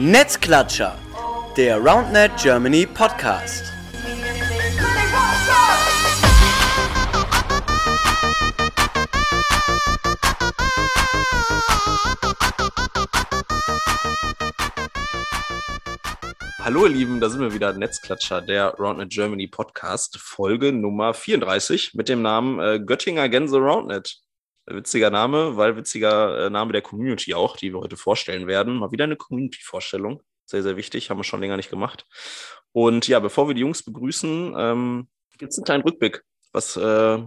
Netzklatscher, der RoundNet Germany Podcast. Hallo ihr Lieben, da sind wir wieder, Netzklatscher, der RoundNet Germany Podcast, Folge Nummer 34 mit dem Namen äh, Göttinger Gänse RoundNet. Witziger Name, weil witziger äh, Name der Community auch, die wir heute vorstellen werden. Mal wieder eine Community-Vorstellung. Sehr, sehr wichtig, haben wir schon länger nicht gemacht. Und ja, bevor wir die Jungs begrüßen, ähm, gibt es einen kleinen Rückblick. Was äh,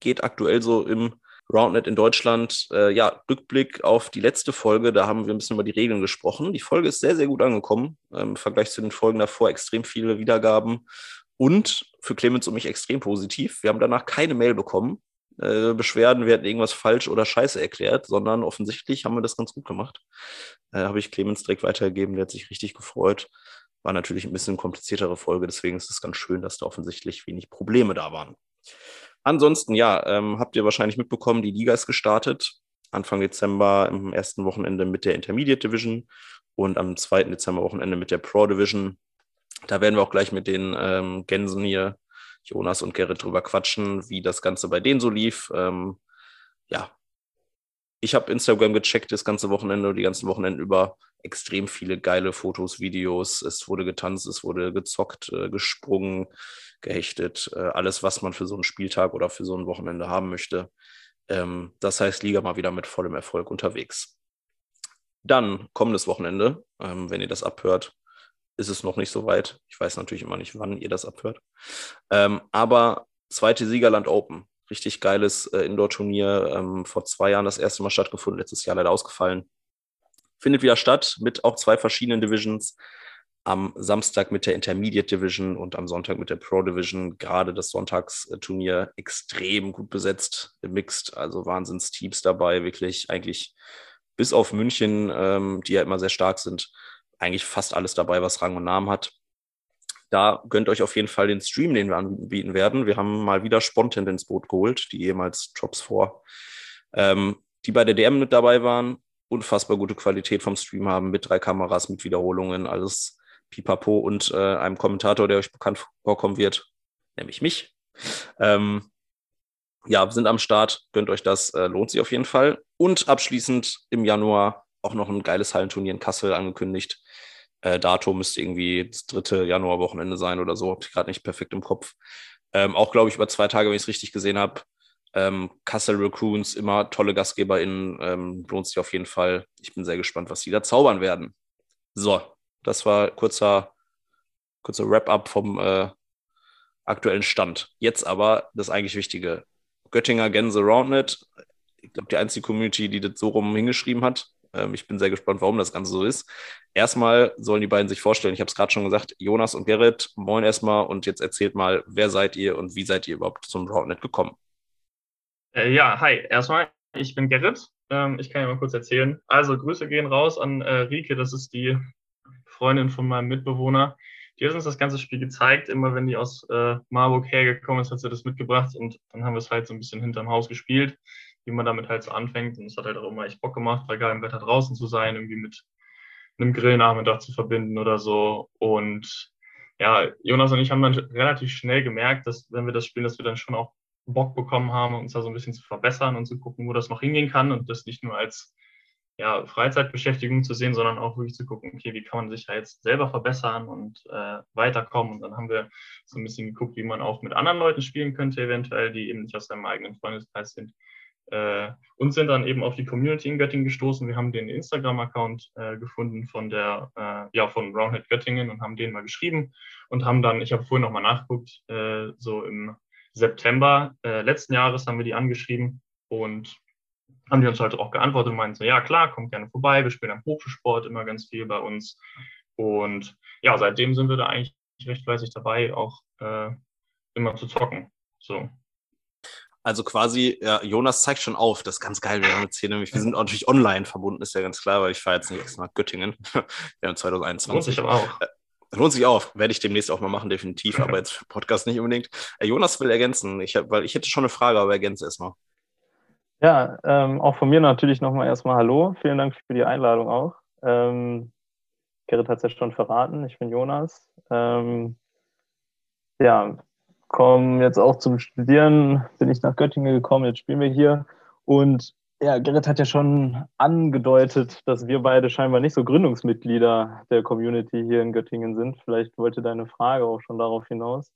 geht aktuell so im RoundNet in Deutschland? Äh, ja, Rückblick auf die letzte Folge, da haben wir ein bisschen über die Regeln gesprochen. Die Folge ist sehr, sehr gut angekommen. Ähm, Im Vergleich zu den Folgen davor extrem viele Wiedergaben. Und für Clemens und mich extrem positiv. Wir haben danach keine Mail bekommen äh, Beschwerden, wir hätten irgendwas falsch oder scheiße erklärt, sondern offensichtlich haben wir das ganz gut gemacht. Äh, Habe ich Clemens direkt weitergegeben, der hat sich richtig gefreut. War natürlich ein bisschen kompliziertere Folge, deswegen ist es ganz schön, dass da offensichtlich wenig Probleme da waren. Ansonsten, ja, ähm, habt ihr wahrscheinlich mitbekommen, die Liga ist gestartet. Anfang Dezember im ersten Wochenende mit der Intermediate Division und am zweiten Dezember Wochenende mit der Pro Division. Da werden wir auch gleich mit den ähm, Gänsen hier Jonas und Gerrit drüber quatschen, wie das Ganze bei denen so lief. Ähm, ja, ich habe Instagram gecheckt das ganze Wochenende, die ganzen Wochenenden über extrem viele geile Fotos, Videos. Es wurde getanzt, es wurde gezockt, äh, gesprungen, gehechtet. Äh, alles, was man für so einen Spieltag oder für so ein Wochenende haben möchte. Ähm, das heißt, Liga mal wieder mit vollem Erfolg unterwegs. Dann kommendes Wochenende, ähm, wenn ihr das abhört, ist es noch nicht so weit. Ich weiß natürlich immer nicht, wann ihr das abhört. Ähm, aber zweite Siegerland Open. Richtig geiles äh, Indoor-Turnier. Ähm, vor zwei Jahren das erste Mal stattgefunden, letztes Jahr leider ausgefallen. Findet wieder statt mit auch zwei verschiedenen Divisions. Am Samstag mit der Intermediate Division und am Sonntag mit der Pro Division. Gerade das Sonntagsturnier extrem gut besetzt, mixed, also Wahnsinnsteams dabei, wirklich eigentlich bis auf München, ähm, die ja immer sehr stark sind, eigentlich fast alles dabei, was Rang und Namen hat. Da gönnt euch auf jeden Fall den Stream, den wir anbieten werden. Wir haben mal wieder Spontan ins Boot geholt, die ehemals Drops vor, ähm, die bei der DM mit dabei waren. Unfassbar gute Qualität vom Stream haben, mit drei Kameras, mit Wiederholungen, alles pipapo und äh, einem Kommentator, der euch bekannt vorkommen wird, nämlich mich. Ähm, ja, sind am Start, gönnt euch das, äh, lohnt sich auf jeden Fall. Und abschließend im Januar auch noch ein geiles Hallenturnier in Kassel angekündigt. Äh, Datum müsste irgendwie das dritte Januarwochenende sein oder so, habe ich gerade nicht perfekt im Kopf. Ähm, auch, glaube ich, über zwei Tage, wenn ich es richtig gesehen habe. Ähm, Kassel Raccoons, immer tolle GastgeberInnen, ähm, lohnt sich auf jeden Fall. Ich bin sehr gespannt, was die da zaubern werden. So, das war kurzer, kurzer Wrap-up vom äh, aktuellen Stand. Jetzt aber das eigentlich Wichtige. Göttinger Gänse Roundnet. Ich glaube, die einzige Community, die das so rum hingeschrieben hat. Ähm, ich bin sehr gespannt, warum das Ganze so ist. Erstmal sollen die beiden sich vorstellen. Ich habe es gerade schon gesagt, Jonas und Gerrit, moin erstmal und jetzt erzählt mal, wer seid ihr und wie seid ihr überhaupt zum Broadnet gekommen? Äh, ja, hi, erstmal, ich bin Gerrit. Ähm, ich kann ja mal kurz erzählen. Also, Grüße gehen raus an äh, Rike, das ist die Freundin von meinem Mitbewohner. Die hat uns das ganze Spiel gezeigt. Immer wenn die aus äh, Marburg hergekommen ist, hat sie das mitgebracht und dann haben wir es halt so ein bisschen hinterm Haus gespielt wie man damit halt so anfängt. Und es hat halt auch immer echt Bock gemacht, bei geilem Wetter draußen zu sein, irgendwie mit einem Grillnachmittag zu verbinden oder so. Und ja, Jonas und ich haben dann relativ schnell gemerkt, dass wenn wir das spielen, dass wir dann schon auch Bock bekommen haben, uns da so ein bisschen zu verbessern und zu gucken, wo das noch hingehen kann und das nicht nur als ja, Freizeitbeschäftigung zu sehen, sondern auch wirklich zu gucken, okay, wie kann man sich da jetzt selber verbessern und äh, weiterkommen. Und dann haben wir so ein bisschen geguckt, wie man auch mit anderen Leuten spielen könnte, eventuell, die eben nicht aus seinem eigenen Freundeskreis sind äh, und sind dann eben auf die Community in Göttingen gestoßen. Wir haben den Instagram-Account äh, gefunden von der, äh, ja, von Roundhead Göttingen und haben den mal geschrieben und haben dann, ich habe vorhin nochmal nachgeguckt, äh, so im September äh, letzten Jahres haben wir die angeschrieben und haben die uns halt auch geantwortet und meinten so, ja klar, kommt gerne vorbei, wir spielen am Hochschulsport immer ganz viel bei uns. Und ja, seitdem sind wir da eigentlich recht fleißig dabei, auch äh, immer zu zocken. So. Also quasi, ja, Jonas zeigt schon auf, das ist ganz geil. Wir haben jetzt hier nämlich, wir sind natürlich online verbunden, ist ja ganz klar, weil ich fahre jetzt nicht extra nach Göttingen. wir haben 2021. Lohnt sich aber auch. Äh, lohnt sich auch, werde ich demnächst auch mal machen, definitiv, aber jetzt für Podcast nicht unbedingt. Äh, Jonas will ergänzen, ich hab, weil ich hätte schon eine Frage, aber ergänze erstmal. Ja, ähm, auch von mir natürlich nochmal erstmal Hallo. Vielen Dank für die Einladung auch. Ähm, Gerrit hat es ja schon verraten, ich bin Jonas. Ähm, ja, komme jetzt auch zum Studieren, bin ich nach Göttingen gekommen, jetzt spielen wir hier. Und ja, Gerrit hat ja schon angedeutet, dass wir beide scheinbar nicht so Gründungsmitglieder der Community hier in Göttingen sind. Vielleicht wollte deine Frage auch schon darauf hinaus.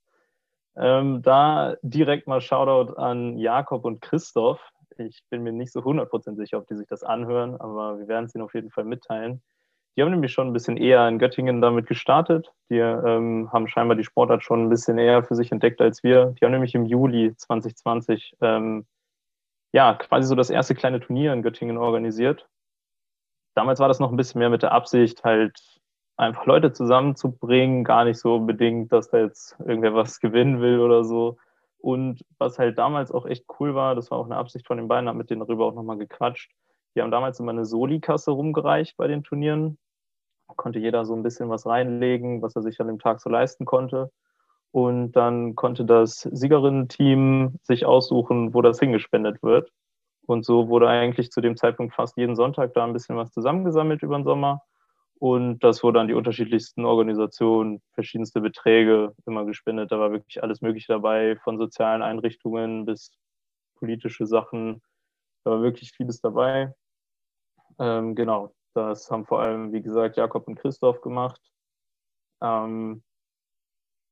Ähm, da direkt mal Shoutout an Jakob und Christoph. Ich bin mir nicht so 100% sicher, ob die sich das anhören, aber wir werden es ihnen auf jeden Fall mitteilen. Die haben nämlich schon ein bisschen eher in Göttingen damit gestartet. Die ähm, haben scheinbar die Sportart schon ein bisschen eher für sich entdeckt als wir. Die haben nämlich im Juli 2020 ähm, ja quasi so das erste kleine Turnier in Göttingen organisiert. Damals war das noch ein bisschen mehr mit der Absicht, halt einfach Leute zusammenzubringen, gar nicht so unbedingt, dass da jetzt irgendwer was gewinnen will oder so. Und was halt damals auch echt cool war, das war auch eine Absicht von den beiden, habe mit denen darüber auch nochmal gequatscht. Die haben damals immer eine Soli-Kasse rumgereicht bei den Turnieren. Konnte jeder so ein bisschen was reinlegen, was er sich an dem Tag so leisten konnte. Und dann konnte das Siegerinnen-Team sich aussuchen, wo das hingespendet wird. Und so wurde eigentlich zu dem Zeitpunkt fast jeden Sonntag da ein bisschen was zusammengesammelt über den Sommer. Und das wurde an die unterschiedlichsten Organisationen, verschiedenste Beträge immer gespendet. Da war wirklich alles Mögliche dabei, von sozialen Einrichtungen bis politische Sachen. Da war wirklich vieles dabei. Ähm, genau, das haben vor allem, wie gesagt, Jakob und Christoph gemacht. Ähm,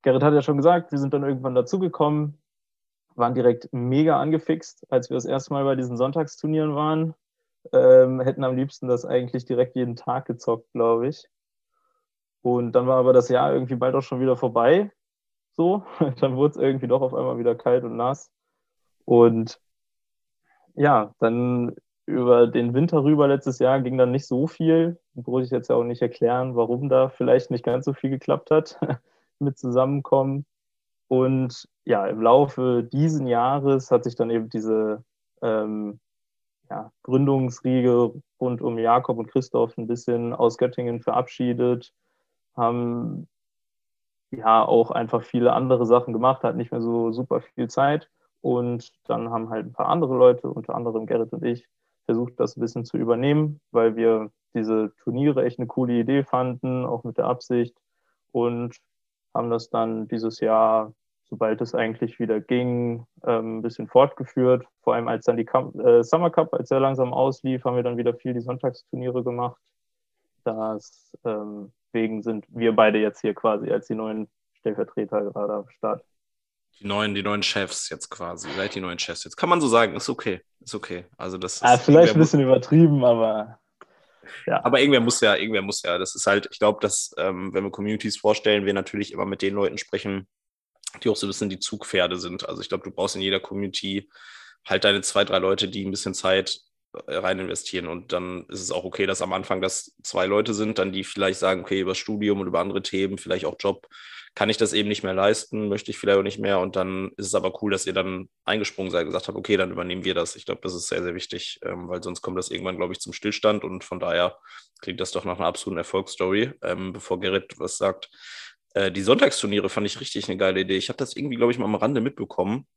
Gerrit hat ja schon gesagt, wir sind dann irgendwann dazugekommen, waren direkt mega angefixt, als wir das erste Mal bei diesen Sonntagsturnieren waren. Ähm, hätten am liebsten das eigentlich direkt jeden Tag gezockt, glaube ich. Und dann war aber das Jahr irgendwie bald auch schon wieder vorbei. So, dann wurde es irgendwie doch auf einmal wieder kalt und nass. Und ja, dann über den Winter rüber letztes Jahr ging dann nicht so viel. Brauche ich jetzt ja auch nicht erklären, warum da vielleicht nicht ganz so viel geklappt hat mit Zusammenkommen. Und ja, im Laufe diesen Jahres hat sich dann eben diese ähm, ja, Gründungsriege rund um Jakob und Christoph ein bisschen aus Göttingen verabschiedet, haben ja auch einfach viele andere Sachen gemacht, hat nicht mehr so super viel Zeit. Und dann haben halt ein paar andere Leute, unter anderem Gerrit und ich, versucht, das ein bisschen zu übernehmen, weil wir diese Turniere echt eine coole Idee fanden, auch mit der Absicht. Und haben das dann dieses Jahr sobald es eigentlich wieder ging, ähm, ein bisschen fortgeführt. Vor allem als dann die Cup, äh, Summer Cup, als er langsam auslief, haben wir dann wieder viel die Sonntagsturniere gemacht. Deswegen ähm, sind wir beide jetzt hier quasi als die neuen Stellvertreter gerade am Start. Die neuen, die neuen Chefs jetzt quasi. Seid die neuen Chefs jetzt. Kann man so sagen, ist okay. Ist okay. Also das ah, vielleicht ein bisschen übertrieben, aber ja. Aber irgendwer muss ja, irgendwer muss ja. Das ist halt, ich glaube, dass, ähm, wenn wir Communities vorstellen, wir natürlich immer mit den Leuten sprechen, die auch so ein bisschen die Zugpferde sind. Also ich glaube, du brauchst in jeder Community halt deine zwei, drei Leute, die ein bisschen Zeit äh, rein investieren. Und dann ist es auch okay, dass am Anfang das zwei Leute sind, dann die vielleicht sagen, okay, über Studium und über andere Themen, vielleicht auch Job, kann ich das eben nicht mehr leisten, möchte ich vielleicht auch nicht mehr. Und dann ist es aber cool, dass ihr dann eingesprungen seid, gesagt habt, okay, dann übernehmen wir das. Ich glaube, das ist sehr, sehr wichtig, ähm, weil sonst kommt das irgendwann, glaube ich, zum Stillstand. Und von daher klingt das doch nach einer absoluten Erfolgsstory. Ähm, bevor Gerrit was sagt, äh, die Sonntagsturniere fand ich richtig eine geile Idee. Ich habe das irgendwie, glaube ich, mal am Rande mitbekommen,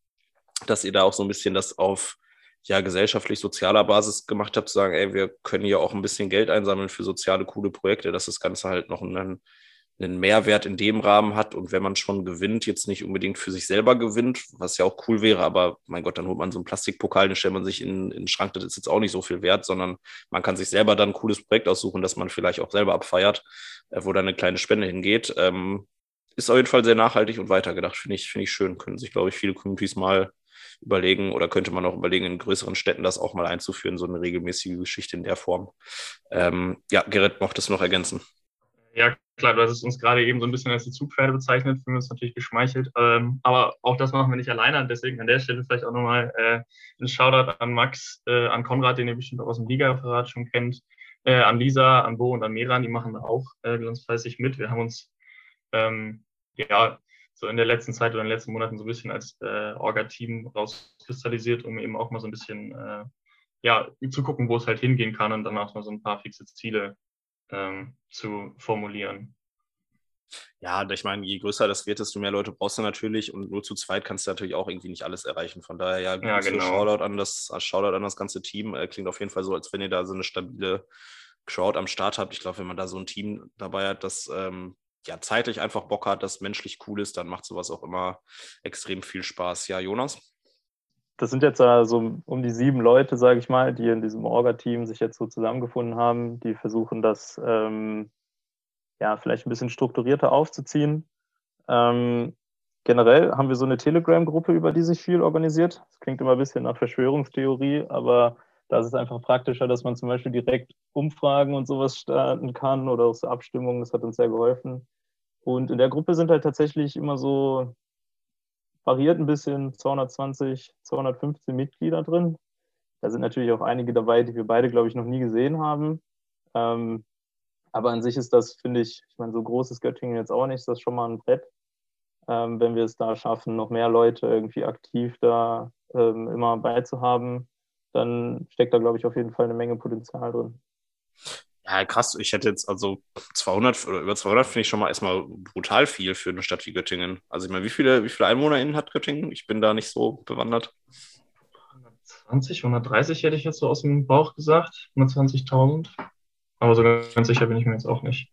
dass ihr da auch so ein bisschen das auf ja, gesellschaftlich-sozialer Basis gemacht habt, zu sagen, ey, wir können ja auch ein bisschen Geld einsammeln für soziale, coole Projekte, dass das Ganze halt noch einen, einen Mehrwert in dem Rahmen hat und wenn man schon gewinnt, jetzt nicht unbedingt für sich selber gewinnt, was ja auch cool wäre, aber mein Gott, dann holt man so einen Plastikpokal, den stellt man sich in, in den Schrank, das ist jetzt auch nicht so viel wert, sondern man kann sich selber dann ein cooles Projekt aussuchen, das man vielleicht auch selber abfeiert, äh, wo dann eine kleine Spende hingeht. Ähm, ist auf jeden Fall sehr nachhaltig und weitergedacht, finde ich, finde ich schön. Können sich, glaube ich, viele Communities mal überlegen oder könnte man auch überlegen, in größeren Städten das auch mal einzuführen, so eine regelmäßige Geschichte in der Form. Ähm, ja, Gerrit, mochtest du noch ergänzen? Ja, klar, du hast es uns gerade eben so ein bisschen als die Zugpferde bezeichnet, fühlen wir uns natürlich geschmeichelt. Ähm, aber auch das machen wir nicht alleine. Deswegen an der Stelle vielleicht auch nochmal äh, ein Shoutout an Max, äh, an Konrad, den ihr bestimmt auch aus dem Liga-Referat schon kennt, äh, an Lisa, an Bo und an Meran, die machen auch äh, ganz fleißig mit. Wir haben uns ähm, ja so in der letzten Zeit oder in den letzten Monaten so ein bisschen als äh, Orga-Team rauskristallisiert, um eben auch mal so ein bisschen äh, ja, zu gucken, wo es halt hingehen kann und dann auch mal so ein paar fixe Ziele ähm, zu formulieren. Ja, ich meine, je größer das wird, desto mehr Leute brauchst du natürlich und nur zu zweit kannst du natürlich auch irgendwie nicht alles erreichen. Von daher, ja, ja genau. Shoutout an das, Shoutout an das ganze Team. Äh, klingt auf jeden Fall so, als wenn ihr da so eine stabile Crowd am Start habt. Ich glaube, wenn man da so ein Team dabei hat, das ähm, ja zeitlich einfach Bock hat, das menschlich cool ist, dann macht sowas auch immer extrem viel Spaß. Ja, Jonas? Das sind jetzt so um die sieben Leute, sage ich mal, die in diesem Orga-Team sich jetzt so zusammengefunden haben, die versuchen, das ähm, ja vielleicht ein bisschen strukturierter aufzuziehen. Ähm, generell haben wir so eine Telegram-Gruppe, über die sich viel organisiert. Das klingt immer ein bisschen nach Verschwörungstheorie, aber da ist es einfach praktischer, dass man zum Beispiel direkt Umfragen und sowas starten kann oder auch so Abstimmungen. Das hat uns sehr geholfen. Und in der Gruppe sind halt tatsächlich immer so, variiert ein bisschen, 220, 215 Mitglieder drin. Da sind natürlich auch einige dabei, die wir beide, glaube ich, noch nie gesehen haben. Ähm, aber an sich ist das, finde ich, ich meine, so groß ist Göttingen jetzt auch nicht, ist das schon mal ein Brett ähm, wenn wir es da schaffen, noch mehr Leute irgendwie aktiv da ähm, immer beizuhaben, dann steckt da, glaube ich, auf jeden Fall eine Menge Potenzial drin. Ja, krass. Ich hätte jetzt also 200 oder über 200 finde ich schon mal erstmal brutal viel für eine Stadt wie Göttingen. Also ich meine, wie viele, wie viele EinwohnerInnen hat Göttingen? Ich bin da nicht so bewandert. 120, 130 hätte ich jetzt so aus dem Bauch gesagt. 120.000. Aber so ganz sicher bin ich mir jetzt auch nicht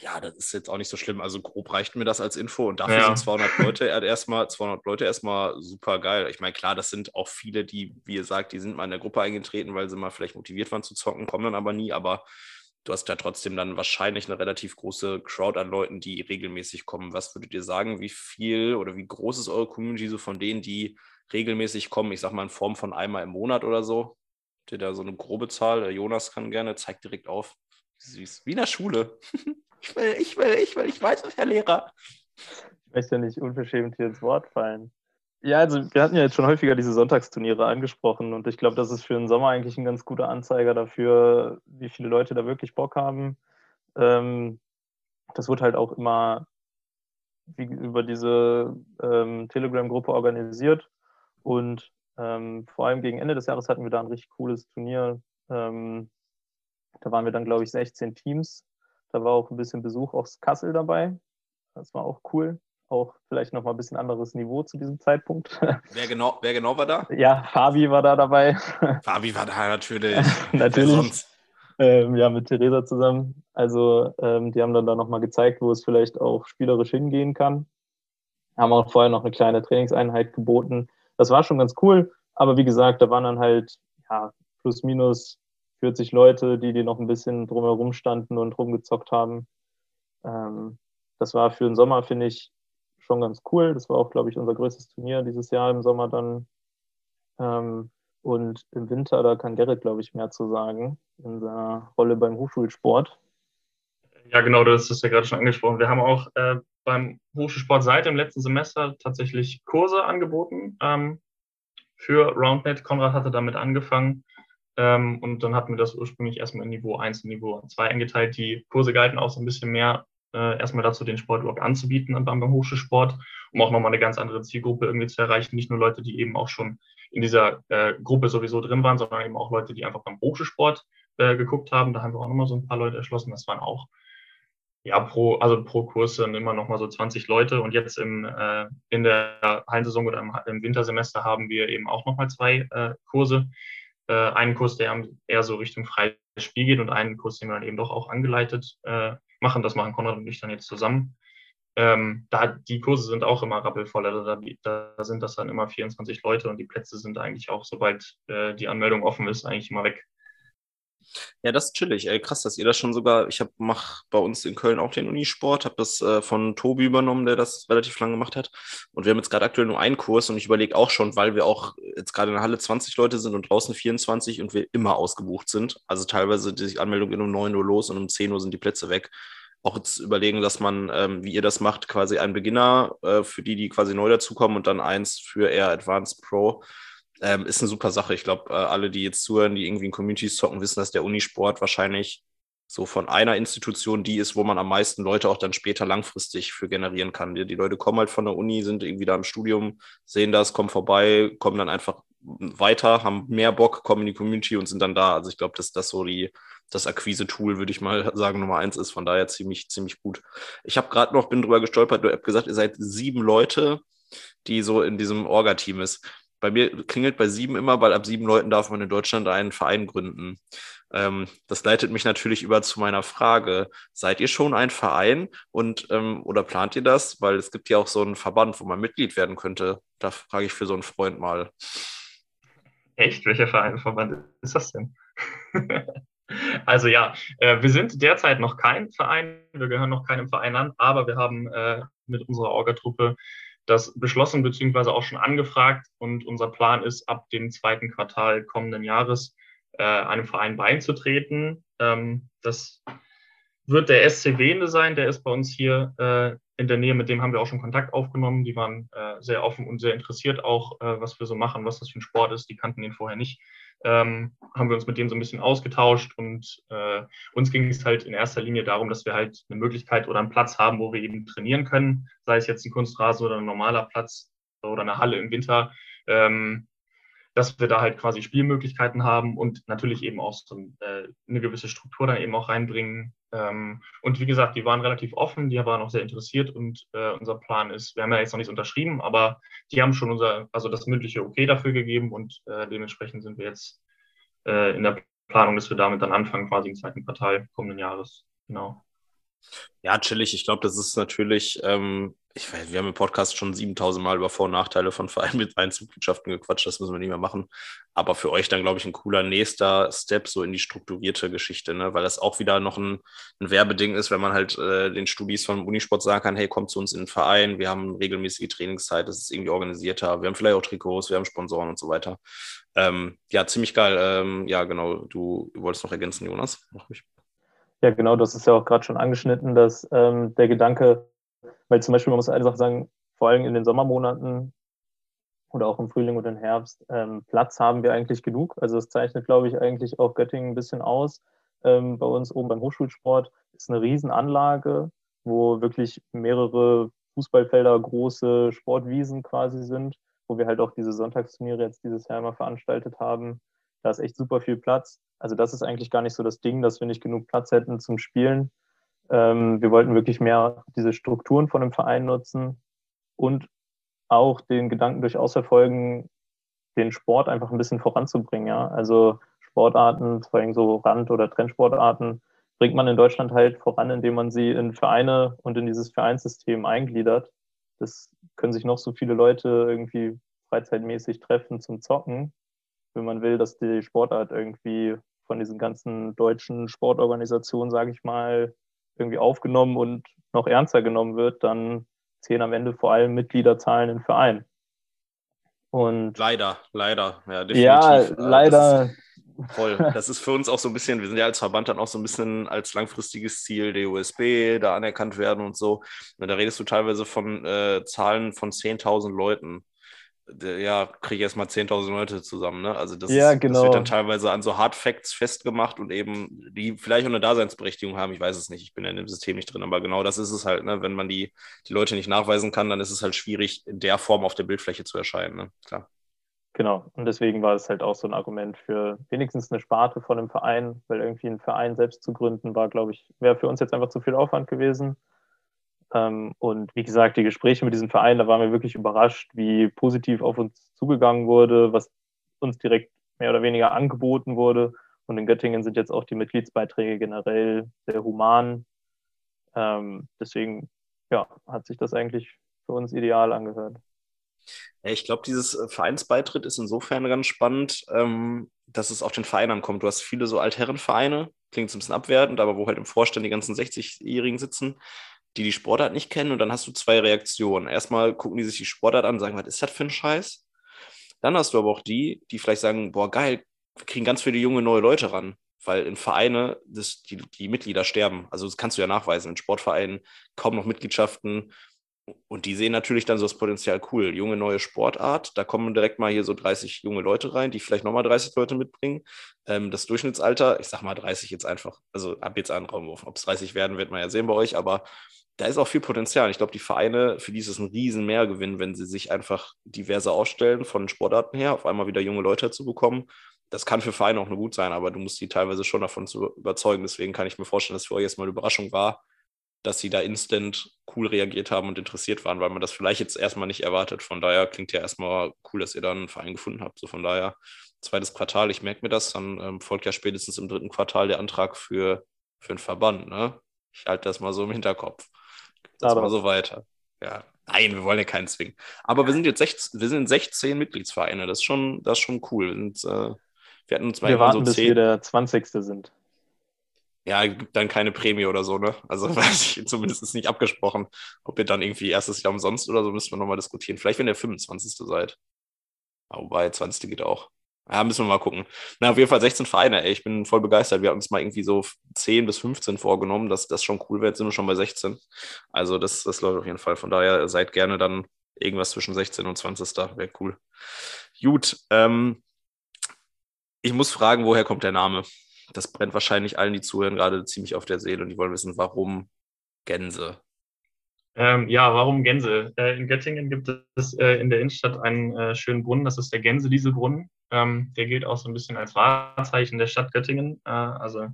ja, das ist jetzt auch nicht so schlimm. Also grob reicht mir das als Info und dafür ja. sind 200 Leute erstmal 200 Leute erstmal super geil. Ich meine, klar, das sind auch viele, die, wie ihr sagt, die sind mal in der Gruppe eingetreten, weil sie mal vielleicht motiviert waren zu zocken, kommen dann aber nie. Aber du hast ja trotzdem dann wahrscheinlich eine relativ große Crowd an Leuten, die regelmäßig kommen. Was würdet ihr sagen, wie viel oder wie groß ist eure Community so von denen, die regelmäßig kommen? Ich sag mal in Form von einmal im Monat oder so. Habt ihr da so eine grobe Zahl? Jonas kann gerne, zeigt direkt auf. Süß. Wie in der Schule. Ich will, ich will, ich will, ich weiß es, Herr Lehrer. Ich möchte ja nicht unverschämt hier ins Wort fallen. Ja, also wir hatten ja jetzt schon häufiger diese Sonntagsturniere angesprochen und ich glaube, das ist für den Sommer eigentlich ein ganz guter Anzeiger dafür, wie viele Leute da wirklich Bock haben. Ähm, das wird halt auch immer über diese ähm, Telegram-Gruppe organisiert und ähm, vor allem gegen Ende des Jahres hatten wir da ein richtig cooles Turnier. Ähm, da waren wir dann, glaube ich, 16 Teams da war auch ein bisschen Besuch aus Kassel dabei. Das war auch cool. Auch vielleicht nochmal ein bisschen anderes Niveau zu diesem Zeitpunkt. Wer genau, wer genau war da? Ja, Fabi war da dabei. Fabi war da natürlich. natürlich. Ähm, ja, mit Theresa zusammen. Also ähm, die haben dann da nochmal gezeigt, wo es vielleicht auch spielerisch hingehen kann. Haben auch vorher noch eine kleine Trainingseinheit geboten. Das war schon ganz cool. Aber wie gesagt, da waren dann halt ja, plus minus 40 Leute, die, die noch ein bisschen drumherum standen und rumgezockt haben. Ähm, das war für den Sommer, finde ich, schon ganz cool. Das war auch, glaube ich, unser größtes Turnier dieses Jahr im Sommer dann. Ähm, und im Winter, da kann Gerrit, glaube ich, mehr zu sagen, in seiner Rolle beim Hochschulsport. Ja, genau, das ist ja gerade schon angesprochen. Wir haben auch äh, beim Hochschulsport seit dem letzten Semester tatsächlich Kurse angeboten ähm, für RoundNet. Konrad hatte damit angefangen. Ähm, und dann hatten wir das ursprünglich erstmal in Niveau 1 und Niveau 2 eingeteilt. Die Kurse galten auch so ein bisschen mehr äh, erstmal dazu, den Sport überhaupt anzubieten beim, beim Hochschulsport, um auch nochmal eine ganz andere Zielgruppe irgendwie zu erreichen. Nicht nur Leute, die eben auch schon in dieser äh, Gruppe sowieso drin waren, sondern eben auch Leute, die einfach beim Hochschulsport äh, geguckt haben. Da haben wir auch nochmal so ein paar Leute erschlossen. Das waren auch ja, pro, also pro Kurs dann immer noch mal so 20 Leute. Und jetzt im, äh, in der Hallensaison oder im, im, Wintersemester haben wir eben auch noch mal zwei äh, Kurse, äh, einen Kurs, der eher so Richtung freies Spiel geht und einen Kurs, den wir dann eben doch auch angeleitet äh, machen. Das machen Konrad und ich dann jetzt zusammen. Ähm, da, die Kurse sind auch immer rappelvoll. Also da, da, sind das dann immer 24 Leute und die Plätze sind eigentlich auch, sobald äh, die Anmeldung offen ist, eigentlich immer weg. Ja, das ist chillig. Ey, krass, dass ihr das schon sogar. Ich mache bei uns in Köln auch den Unisport, habe das äh, von Tobi übernommen, der das relativ lange gemacht hat. Und wir haben jetzt gerade aktuell nur einen Kurs und ich überlege auch schon, weil wir auch jetzt gerade in der Halle 20 Leute sind und draußen 24 und wir immer ausgebucht sind. Also teilweise die Anmeldung geht um 9 Uhr los und um 10 Uhr sind die Plätze weg. Auch jetzt überlegen, dass man, ähm, wie ihr das macht, quasi einen Beginner äh, für die, die quasi neu dazukommen und dann eins für eher Advanced Pro ähm, ist eine super Sache. Ich glaube, äh, alle, die jetzt zuhören, die irgendwie in Communities zocken, wissen, dass der Unisport wahrscheinlich so von einer Institution die ist, wo man am meisten Leute auch dann später langfristig für generieren kann. Die, die Leute kommen halt von der Uni, sind irgendwie da im Studium, sehen das, kommen vorbei, kommen dann einfach weiter, haben mehr Bock, kommen in die Community und sind dann da. Also ich glaube, dass das so die, das Akquise-Tool, würde ich mal sagen, Nummer eins ist. Von daher ziemlich, ziemlich gut. Ich habe gerade noch, bin drüber gestolpert, du hast gesagt, ihr seid sieben Leute, die so in diesem Orga-Team ist bei mir klingelt bei sieben immer, weil ab sieben Leuten darf man in Deutschland einen Verein gründen. Ähm, das leitet mich natürlich über zu meiner Frage. Seid ihr schon ein Verein und ähm, oder plant ihr das? Weil es gibt ja auch so einen Verband, wo man Mitglied werden könnte. Da frage ich für so einen Freund mal. Echt? Welcher Verein, Verband ist das denn? also ja, äh, wir sind derzeit noch kein Verein, wir gehören noch keinem Verein an, aber wir haben äh, mit unserer Orga-Truppe das beschlossen bzw. auch schon angefragt und unser Plan ist, ab dem zweiten Quartal kommenden Jahres äh, einem Verein beizutreten. Ähm, das wird der SC Wende sein, der ist bei uns hier äh, in der Nähe, mit dem haben wir auch schon Kontakt aufgenommen. Die waren äh, sehr offen und sehr interessiert auch, äh, was wir so machen, was das für ein Sport ist. Die kannten ihn vorher nicht. Ähm, haben wir uns mit denen so ein bisschen ausgetauscht und äh, uns ging es halt in erster Linie darum, dass wir halt eine Möglichkeit oder einen Platz haben, wo wir eben trainieren können, sei es jetzt ein Kunstrasen oder ein normaler Platz oder eine Halle im Winter. Ähm, dass wir da halt quasi Spielmöglichkeiten haben und natürlich eben auch so äh, eine gewisse Struktur dann eben auch reinbringen. Ähm, und wie gesagt, die waren relativ offen, die waren auch sehr interessiert und äh, unser Plan ist, wir haben ja jetzt noch nichts unterschrieben, aber die haben schon unser, also das mündliche Okay dafür gegeben und äh, dementsprechend sind wir jetzt in der Planung, dass wir damit dann anfangen, quasi im zweiten Quartal kommenden Jahres. Genau. Ja, chillig. Ich glaube, das ist natürlich ähm, ich weiß, wir haben im Podcast schon 7000 Mal über Vor- und Nachteile von Vereinen mit Vereinsmitgliedschaften gequatscht, das müssen wir nicht mehr machen. Aber für euch dann, glaube ich, ein cooler nächster Step so in die strukturierte Geschichte, ne? weil das auch wieder noch ein, ein Werbeding ist, wenn man halt äh, den Studis vom Unisport sagen kann, hey, kommt zu uns in den Verein, wir haben regelmäßige Trainingszeit, das ist irgendwie organisierter, wir haben vielleicht auch Trikots, wir haben Sponsoren und so weiter. Ähm, ja, ziemlich geil. Ähm, ja, genau, du, wolltest noch ergänzen, Jonas? Ja, genau, das ist ja auch gerade schon angeschnitten, dass ähm, der Gedanke, weil zum Beispiel, man muss eine Sache sagen, vor allem in den Sommermonaten oder auch im Frühling oder im Herbst, ähm, Platz haben wir eigentlich genug. Also das zeichnet, glaube ich, eigentlich auch Göttingen ein bisschen aus. Ähm, bei uns oben beim Hochschulsport ist eine Riesenanlage, wo wirklich mehrere Fußballfelder, große Sportwiesen quasi sind, wo wir halt auch diese Sonntagsturniere jetzt dieses Jahr immer veranstaltet haben. Da ist echt super viel Platz. Also das ist eigentlich gar nicht so das Ding, dass wir nicht genug Platz hätten zum Spielen. Ähm, wir wollten wirklich mehr diese Strukturen von dem Verein nutzen und auch den Gedanken durchaus verfolgen, den Sport einfach ein bisschen voranzubringen. Ja? Also Sportarten, vor allem so Rand- oder Trendsportarten, bringt man in Deutschland halt voran, indem man sie in Vereine und in dieses Vereinssystem eingliedert. Das können sich noch so viele Leute irgendwie freizeitmäßig treffen zum Zocken. Wenn man will, dass die Sportart irgendwie von diesen ganzen deutschen Sportorganisationen, sage ich mal, irgendwie aufgenommen und noch ernster genommen wird, dann zählen am Ende vor allem Mitgliederzahlen im Verein. Und leider, leider, ja, definitiv. Ja, leider. Das voll. Das ist für uns auch so ein bisschen, wir sind ja als Verband dann auch so ein bisschen als langfristiges Ziel der USB da anerkannt werden und so. Und da redest du teilweise von äh, Zahlen von 10.000 Leuten ja, kriege ich erstmal 10.000 Leute zusammen. Ne? Also das, ja, genau. das, wird dann teilweise an so Hard Facts festgemacht und eben, die vielleicht auch eine Daseinsberechtigung haben. Ich weiß es nicht, ich bin ja in dem System nicht drin, aber genau das ist es halt. Ne? Wenn man die, die Leute nicht nachweisen kann, dann ist es halt schwierig, in der Form auf der Bildfläche zu erscheinen. Ne? Klar. Genau, und deswegen war es halt auch so ein Argument für wenigstens eine Sparte von einem Verein, weil irgendwie einen Verein selbst zu gründen war, glaube ich, wäre für uns jetzt einfach zu viel Aufwand gewesen. Ähm, und wie gesagt, die Gespräche mit diesem Verein, da waren wir wirklich überrascht, wie positiv auf uns zugegangen wurde, was uns direkt mehr oder weniger angeboten wurde. Und in Göttingen sind jetzt auch die Mitgliedsbeiträge generell sehr human. Ähm, deswegen ja, hat sich das eigentlich für uns ideal angehört. Ich glaube, dieses äh, Vereinsbeitritt ist insofern ganz spannend, ähm, dass es auf den Verein ankommt. Du hast viele so Altherrenvereine, klingt ein bisschen abwertend, aber wo halt im Vorstand die ganzen 60-Jährigen sitzen die die Sportart nicht kennen und dann hast du zwei Reaktionen. Erstmal gucken die sich die Sportart an und sagen, was ist das für ein Scheiß? Dann hast du aber auch die, die vielleicht sagen, boah, geil, wir kriegen ganz viele junge neue Leute ran, weil in Vereine das, die, die Mitglieder sterben. Also das kannst du ja nachweisen. In Sportvereinen kaum noch Mitgliedschaften. Und die sehen natürlich dann so das Potenzial cool. Junge neue Sportart, da kommen direkt mal hier so 30 junge Leute rein, die vielleicht nochmal 30 Leute mitbringen. Ähm, das Durchschnittsalter, ich sag mal 30 jetzt einfach, also ab jetzt einen Raum, ob es 30 werden, wird man ja sehen bei euch, aber da ist auch viel Potenzial. Ich glaube, die Vereine, für die ist es ein riesen Mehrgewinn, wenn sie sich einfach diverser aufstellen, von Sportarten her, auf einmal wieder junge Leute zu bekommen. Das kann für Vereine auch nur gut sein, aber du musst die teilweise schon davon zu überzeugen. Deswegen kann ich mir vorstellen, dass für euch jetzt mal eine Überraschung war, dass sie da instant cool reagiert haben und interessiert waren, weil man das vielleicht jetzt erstmal nicht erwartet. Von daher klingt ja erstmal cool, dass ihr da einen Verein gefunden habt. So von daher, zweites Quartal, ich merke mir das, dann ähm, folgt ja spätestens im dritten Quartal der Antrag für, für einen Verband. Ne? Ich halte das mal so im Hinterkopf. Das Aber. mal so weiter. Ja, nein, wir wollen ja keinen zwingen. Aber wir sind jetzt 16, wir sind 16 Mitgliedsvereine. Das ist schon, das ist schon cool. Wir, sind, äh, wir hatten uns wir warten, so bis 10. wir der 20. sind. Ja, gibt dann keine Prämie oder so, ne? Also weiß ich, zumindest ist nicht abgesprochen. Ob ihr dann irgendwie erstes Jahr umsonst oder so, müssen wir nochmal diskutieren. Vielleicht, wenn ihr 25. seid. Aber wobei, 20. geht auch. Ja, müssen wir mal gucken. Na, auf jeden Fall 16 Vereine, ey. Ich bin voll begeistert. Wir hatten uns mal irgendwie so 10 bis 15 vorgenommen, dass das schon cool wird. Jetzt sind wir schon bei 16. Also, das, das läuft auf jeden Fall. Von daher seid gerne dann irgendwas zwischen 16 und 20. Wäre cool. Gut. Ähm, ich muss fragen, woher kommt der Name? Das brennt wahrscheinlich allen, die zuhören, gerade ziemlich auf der Seele und die wollen wissen, warum Gänse? Ähm, ja, warum Gänse? Äh, in Göttingen gibt es äh, in der Innenstadt einen äh, schönen Brunnen, das ist der Gänselieselbrunnen. Ähm, der gilt auch so ein bisschen als Wahrzeichen der Stadt Göttingen. Äh, also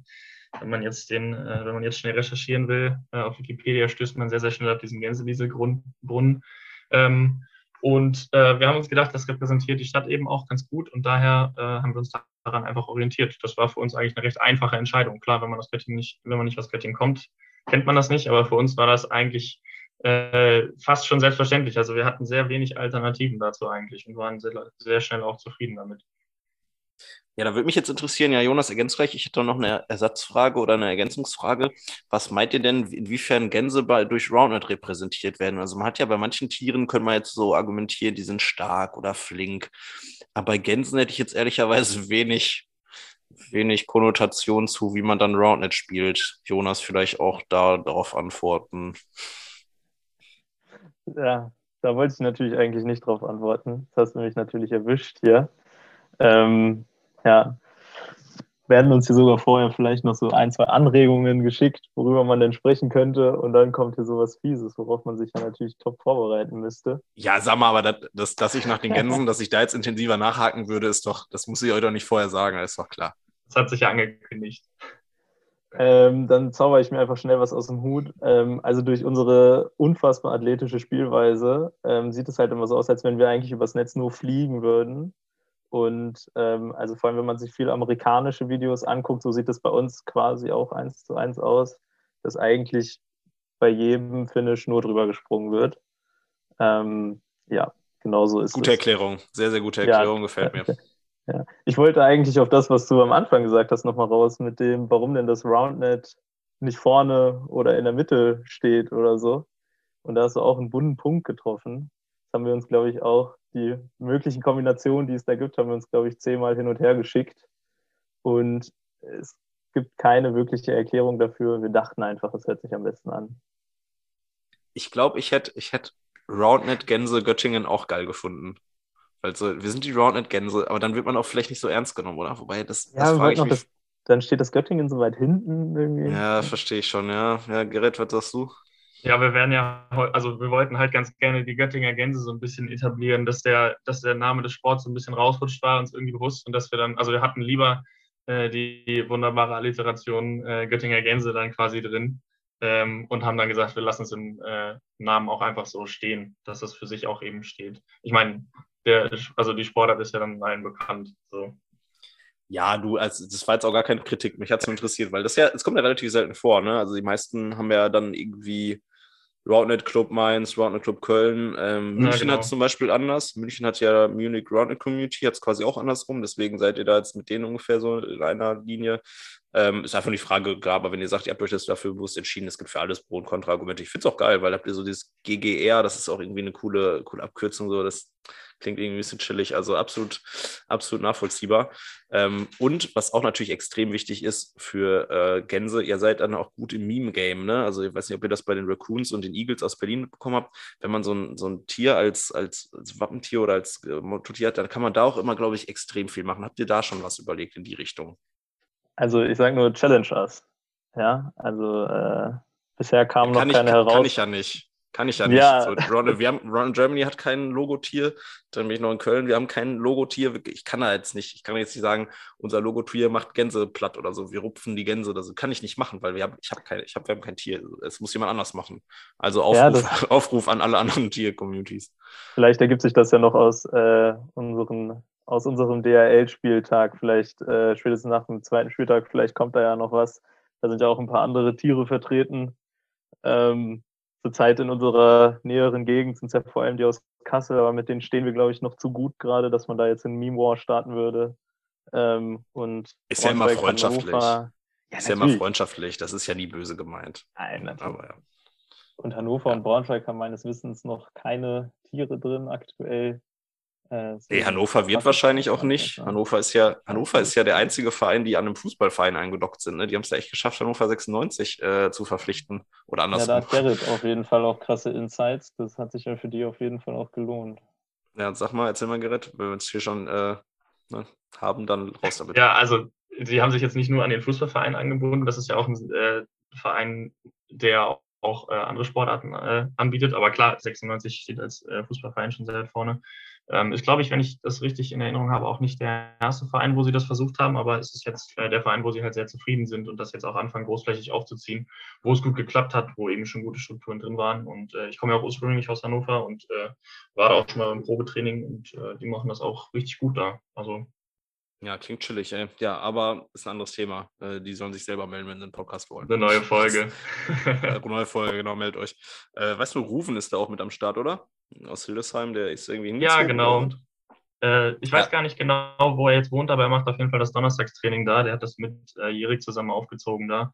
wenn man jetzt den, äh, wenn man jetzt schnell recherchieren will, äh, auf Wikipedia stößt man sehr, sehr schnell auf diesen Gänselieselbrunnen. Ähm, und wir haben uns gedacht, das repräsentiert die Stadt eben auch ganz gut und daher haben wir uns daran einfach orientiert. Das war für uns eigentlich eine recht einfache Entscheidung. Klar, wenn man aus Göttingen nicht, wenn man nicht aus Göttingen kommt, kennt man das nicht, aber für uns war das eigentlich äh, fast schon selbstverständlich. Also wir hatten sehr wenig Alternativen dazu eigentlich und waren sehr, sehr schnell auch zufrieden damit. Ja, da würde mich jetzt interessieren, ja, Jonas, ergänzt gleich. Ich hätte noch eine Ersatzfrage oder eine Ergänzungsfrage. Was meint ihr denn, inwiefern Gänse bei, durch Roundnet repräsentiert werden? Also man hat ja bei manchen Tieren, können wir jetzt so argumentieren, die sind stark oder flink. Aber bei Gänsen hätte ich jetzt ehrlicherweise wenig, wenig Konnotation zu, wie man dann Roundnet spielt. Jonas, vielleicht auch da darauf antworten. Ja, da wollte ich natürlich eigentlich nicht drauf antworten. Das hast du mich natürlich erwischt hier. Ähm, ja, werden uns hier sogar vorher vielleicht noch so ein, zwei Anregungen geschickt, worüber man denn sprechen könnte. Und dann kommt hier sowas Fieses, worauf man sich ja natürlich top vorbereiten müsste. Ja, sag mal, aber das, das, dass ich nach den Gänsen, dass ich da jetzt intensiver nachhaken würde, ist doch, das muss ich euch doch nicht vorher sagen, das ist doch klar. Das hat sich ja angekündigt. Ähm, dann zauber ich mir einfach schnell was aus dem Hut. Ähm, also durch unsere unfassbar athletische Spielweise ähm, sieht es halt immer so aus, als wenn wir eigentlich übers Netz nur fliegen würden. Und ähm, also vor allem, wenn man sich viele amerikanische Videos anguckt, so sieht es bei uns quasi auch eins zu eins aus, dass eigentlich bei jedem Finish nur drüber gesprungen wird. Ähm, ja, genau so ist Gute es. Erklärung, sehr, sehr gute Erklärung, ja, gefällt mir. Ja. Ich wollte eigentlich auf das, was du am Anfang gesagt hast, nochmal raus, mit dem, warum denn das Roundnet nicht vorne oder in der Mitte steht oder so. Und da hast du auch einen bunten Punkt getroffen. Das haben wir uns, glaube ich, auch, die möglichen Kombinationen, die es da gibt, haben wir uns, glaube ich, zehnmal hin und her geschickt. Und es gibt keine wirkliche Erklärung dafür. Wir dachten einfach, es hört sich am besten an. Ich glaube, ich hätte ich hätt Roundnet Gänse Göttingen auch geil gefunden. Also, wir sind die Roundnet-Gänse, aber dann wird man auch vielleicht nicht so ernst genommen, oder? Wobei, das, ja, das frage ich mich. Das, dann steht das Göttingen so weit hinten irgendwie. Ja, verstehe ich schon, ja. Ja, Gerrit, was sagst du? Ja, wir werden ja, also wir wollten halt ganz gerne die Göttinger Gänse so ein bisschen etablieren, dass der, dass der Name des Sports so ein bisschen rausrutscht war, uns irgendwie bewusst und dass wir dann, also wir hatten lieber äh, die wunderbare Alliteration äh, Göttinger Gänse dann quasi drin ähm, und haben dann gesagt, wir lassen es im äh, Namen auch einfach so stehen, dass es für sich auch eben steht. Ich meine, der, also die Sportart ist ja dann allen bekannt. So. Ja, du, also das war jetzt auch gar keine Kritik. Mich hat es interessiert, weil das ja, es kommt ja relativ selten vor, ne? Also die meisten haben ja dann irgendwie Roundnet Club Mainz, Roundnet Club Köln. Ähm, München ja, genau. hat es zum Beispiel anders. München hat ja Munich Roundnet Community, hat es quasi auch andersrum. Deswegen seid ihr da jetzt mit denen ungefähr so in einer Linie. Ähm, ist einfach die Frage, aber wenn ihr sagt, ihr habt euch das dafür bewusst entschieden, es gibt für alles Pro- und Kontra-Argumente. Ich finde es auch geil, weil habt ihr so dieses GGR, das ist auch irgendwie eine coole, coole Abkürzung, so das klingt irgendwie ein bisschen chillig, also absolut, absolut nachvollziehbar. Ähm, und was auch natürlich extrem wichtig ist für äh, Gänse, ihr seid dann auch gut im Meme-Game, ne? Also ich weiß nicht, ob ihr das bei den Raccoons und den Eagles aus Berlin bekommen habt. Wenn man so ein, so ein Tier als, als, als Wappentier oder als äh, Mottotier hat, dann kann man da auch immer, glaube ich, extrem viel machen. Habt ihr da schon was überlegt in die Richtung? Also ich sage nur Challenge Us. Ja, also äh, bisher kam noch keine ich, heraus. Kann ich ja nicht. Kann ich ja nicht. Ja. So, Ron, wir haben, Ron Germany hat kein Logotier. Dann bin ich noch in Köln. Wir haben kein Logotier. Ich kann da jetzt nicht. Ich kann jetzt nicht sagen, unser Logotier macht Gänse platt oder so. Wir rupfen die Gänse oder so. Kann ich nicht machen, weil wir haben, ich habe keine, ich habe, wir haben kein Tier. Es muss jemand anders machen. Also Aufruf, Ja, das- Aufruf an alle anderen Tier-Communities. Vielleicht ergibt sich das ja noch aus, äh, unseren, aus unserem DRL-Spieltag. Vielleicht äh, spätestens nach dem zweiten Spieltag, vielleicht kommt da ja noch was. Da sind ja auch ein paar andere Tiere vertreten. Ähm, zurzeit in unserer näheren Gegend sind es ja vor allem die aus Kassel, aber mit denen stehen wir, glaube ich, noch zu gut gerade, dass man da jetzt in Meme War starten würde. Ähm, und Ist ja immer freundschaftlich. Hannover- Ja, ist ja immer freundschaftlich. Das ist ja nie böse gemeint. Nein, natürlich. Aber ja. Und Hannover und Braunschweig haben meines Wissens noch keine Tiere drin aktuell. Äh, Nee, Hannover wird wahrscheinlich auch nicht. Hannover ist ja, Hannover ist ja der einzige Verein, die an einem Fußballverein eingedockt sind. Ne? Die haben es ja echt geschafft, Hannover 96 äh, zu verpflichten. Oder Ja, da andersrum. hat Gerrit auf jeden Fall auch krasse Insights. Das hat sich ja für die auf jeden Fall auch gelohnt. Ja, sag mal, erzähl mal, Gerrit, wenn wir uns hier schon äh, ne, haben, dann raus damit. Ja, also sie haben sich jetzt nicht nur an den Fußballverein angebunden, das ist ja auch ein äh, Verein, der auch äh, andere Sportarten äh, anbietet, aber klar, 96 steht als äh, Fußballverein schon sehr weit vorne. Ähm, ist, glaube ich, wenn ich das richtig in Erinnerung habe, auch nicht der erste Verein, wo sie das versucht haben, aber es ist jetzt äh, der Verein, wo sie halt sehr zufrieden sind und das jetzt auch anfangen, großflächig aufzuziehen, wo es gut geklappt hat, wo eben schon gute Strukturen drin waren. Und äh, ich komme ja auch ursprünglich aus Hannover und äh, war da auch schon mal im Probetraining und äh, die machen das auch richtig gut da. Also Ja, klingt chillig, ey. Ja, aber ist ein anderes Thema. Äh, die sollen sich selber melden, wenn sie einen Podcast wollen. eine neue Folge. Äh, neue Folge, genau, meldet euch. Äh, weißt du, Rufen ist da auch mit am Start, oder? Aus Hildesheim, der ist irgendwie Ja, genau. Äh, ich weiß Ja. gar nicht genau, wo er jetzt wohnt, aber er macht auf jeden Fall das Donnerstagstraining da. Der hat das mit äh, Jerik zusammen aufgezogen da.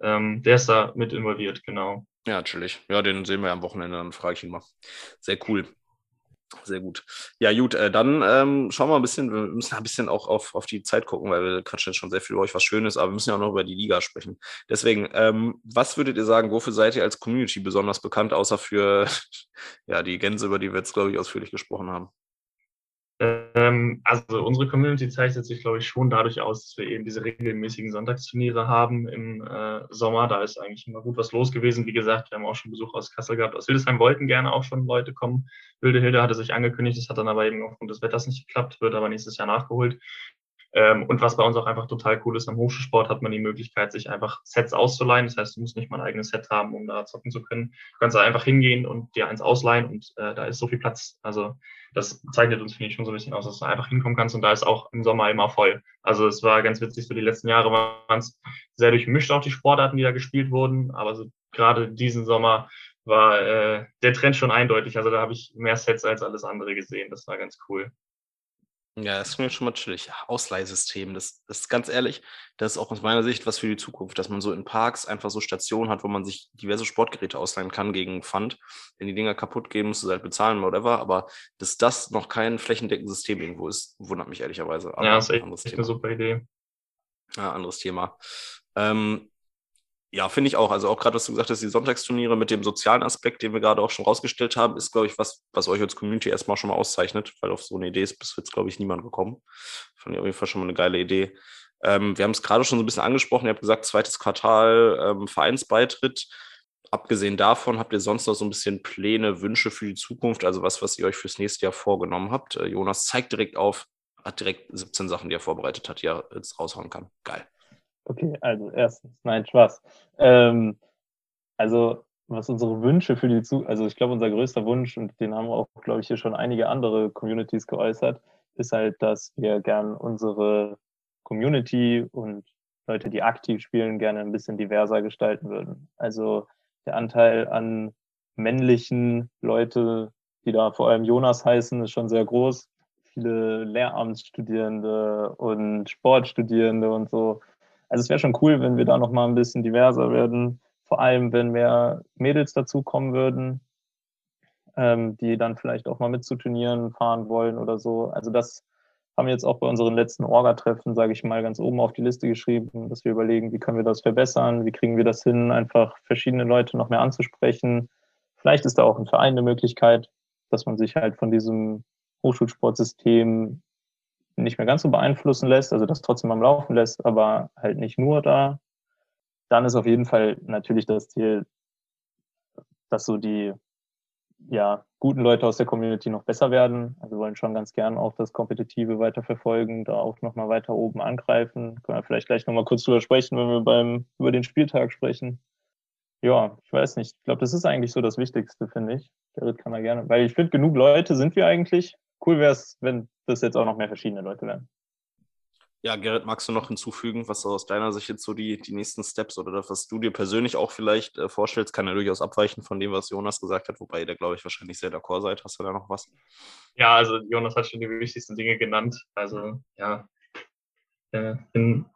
Ähm, der ist da mit involviert, genau. Ja, chillig. Ja, den sehen wir am Wochenende, dann frage ich ihn mal. Sehr cool. Sehr gut. Ja, gut, äh, dann ähm, schauen wir ein bisschen, wir müssen ein bisschen auch auf, auf die Zeit gucken, weil wir quatschen jetzt schon sehr viel über euch, was Schönes, aber wir müssen ja auch noch über die Liga sprechen. Deswegen, ähm, was würdet ihr sagen, wofür seid ihr als Community besonders bekannt, außer für ja, die Gänse, über die wir jetzt, glaube ich, ausführlich gesprochen haben? Ähm, also unsere Community zeichnet sich, glaube ich, schon dadurch aus, dass wir eben diese regelmäßigen Sonntagsturniere haben im äh, Sommer. Da ist eigentlich immer gut was los gewesen. Wie gesagt, wir haben auch schon Besuch aus Kassel gehabt. Aus Hildesheim wollten gerne auch schon Leute kommen. Wilde Hilde hatte sich angekündigt, das hat dann aber eben aufgrund des Wetters nicht geklappt, wird aber nächstes Jahr nachgeholt. Ähm, und was bei uns auch einfach total cool ist, am Hochschulsport hat man die Möglichkeit, sich einfach Sets auszuleihen. Das heißt, du musst nicht mal ein eigenes Set haben, um da zocken zu können. Du kannst da einfach hingehen und dir eins ausleihen und äh, da ist so viel Platz. Also das zeichnet uns, finde ich, schon so ein bisschen aus, dass du einfach hinkommen kannst und da ist auch im Sommer immer voll. Also es war ganz witzig, so die letzten Jahre waren es sehr durchmischt, auch die Sportarten, die da gespielt wurden, aber so gerade diesen Sommer war äh, der Trend schon eindeutig. Also da habe ich mehr Sets als alles andere gesehen. Das war ganz cool. Ja, das klingt schon mal chillig. Ausleihsystem, das, das ist ganz ehrlich, das ist auch aus meiner Sicht was für die Zukunft, dass man so in Parks einfach so Stationen hat, wo man sich diverse Sportgeräte ausleihen kann gegen Pfand. Wenn die Dinger kaputt gehen, musst du halt bezahlen, whatever. Aber dass das noch kein flächendeckendes System irgendwo ist, wundert mich ehrlicherweise. Aber ja, das ist echt, echt eine super Idee. Ja, anderes Thema. Ähm, ja, finde ich auch. Also auch gerade, was du gesagt hast, die Sonntagsturniere mit dem sozialen Aspekt, den wir gerade auch schon rausgestellt haben, ist, glaube ich, was, was euch als Community erstmal schon mal auszeichnet, weil auf so eine Idee ist bis jetzt, glaube ich, niemand gekommen. Fand ich auf jeden Fall schon mal eine geile Idee. Ähm, wir haben es gerade schon so ein bisschen angesprochen. Ihr habt gesagt, zweites Quartal ähm, Vereinsbeitritt. Abgesehen davon, habt ihr sonst noch so ein bisschen Pläne, Wünsche für die Zukunft, also was, was ihr euch fürs nächste Jahr vorgenommen habt? Äh, Jonas zeigt direkt auf, hat direkt 17 Sachen, die er vorbereitet hat, die er jetzt raushauen kann. Geil. Okay, also erstens, nein, Spaß. Ähm, also was unsere Wünsche für die Zukunft, also ich glaube, unser größter Wunsch, und den haben auch, glaube ich, hier schon einige andere Communities geäußert, ist halt, dass wir gern unsere Community und Leute, die aktiv spielen, gerne ein bisschen diverser gestalten würden. Also der Anteil an männlichen Leute, die da vor allem Jonas heißen, ist schon sehr groß. Viele Lehramtsstudierende und Sportstudierende und so. Also es wäre schon cool, wenn wir da noch mal ein bisschen diverser werden. Vor allem, wenn mehr Mädels dazukommen würden, ähm, die dann vielleicht auch mal mit zu Turnieren fahren wollen oder so. Also das haben wir jetzt auch bei unseren letzten Orga-Treffen, sage ich mal, ganz oben auf die Liste geschrieben, dass wir überlegen, wie können wir das verbessern, wie kriegen wir das hin, einfach verschiedene Leute noch mehr anzusprechen. Vielleicht ist da auch ein Verein eine Möglichkeit, dass man sich halt von diesem Hochschulsportsystem nicht mehr ganz so beeinflussen lässt, also das trotzdem am Laufen lässt, aber halt nicht nur da. Dann ist auf jeden Fall natürlich das Ziel, dass so die ja, guten Leute aus der Community noch besser werden. Also wir wollen schon ganz gern auch das Kompetitive weiter verfolgen, da auch nochmal weiter oben angreifen. Können wir vielleicht gleich nochmal kurz drüber sprechen, wenn wir beim, über den Spieltag sprechen. Ja, ich weiß nicht. Ich glaube, das ist eigentlich so das Wichtigste, finde ich. Gerrit kann da gerne, weil ich finde, genug Leute sind wir eigentlich. Cool wäre es, wenn das jetzt auch noch mehr verschiedene Leute wären. Ja, Gerrit, magst du noch hinzufügen, was aus deiner Sicht jetzt so die, die nächsten Steps oder das, was du dir persönlich auch vielleicht äh, vorstellst, kann ja durchaus abweichen von dem, was Jonas gesagt hat, wobei ihr da, glaube ich, wahrscheinlich sehr d'accord seid. Hast du da noch was? Ja, also Jonas hat schon die wichtigsten Dinge genannt. Also, ja, äh, in,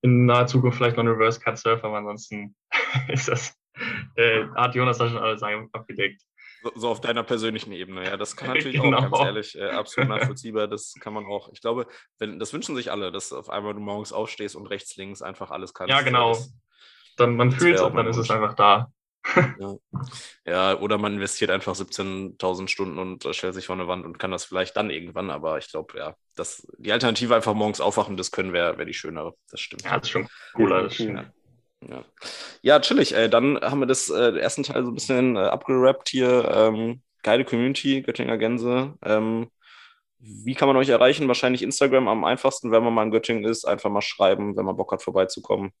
in naher Zukunft vielleicht noch ein Reverse Cut Surf, aber ansonsten ist das, äh, hat Jonas da schon alles abgedeckt. So, so, auf deiner persönlichen Ebene, ja. Das kann natürlich genau. auch, ganz ehrlich, äh, absolut nachvollziehbar. Das kann man auch, ich glaube, wenn, das wünschen sich alle, dass auf einmal du morgens aufstehst und rechts, links einfach alles kannst. Ja, genau. Das, dann man fühlt es und dann ist es einfach da. ja. ja. oder man investiert einfach 17.000 Stunden und äh, stellt sich vor eine Wand und kann das vielleicht dann irgendwann, aber ich glaube, ja, das, die Alternative einfach morgens aufwachen, das können wäre wär die schönere. Das stimmt. Ja, das ist schon cooler. Das. Ja. Ja, ja chillig. Äh, dann haben wir das äh, ersten Teil so ein bisschen äh, abgerappt hier. Ähm, geile Community, Göttinger Gänse. Ähm, wie kann man euch erreichen? Wahrscheinlich Instagram am einfachsten, wenn man mal in Göttingen ist. Einfach mal schreiben, wenn man Bock hat, vorbeizukommen.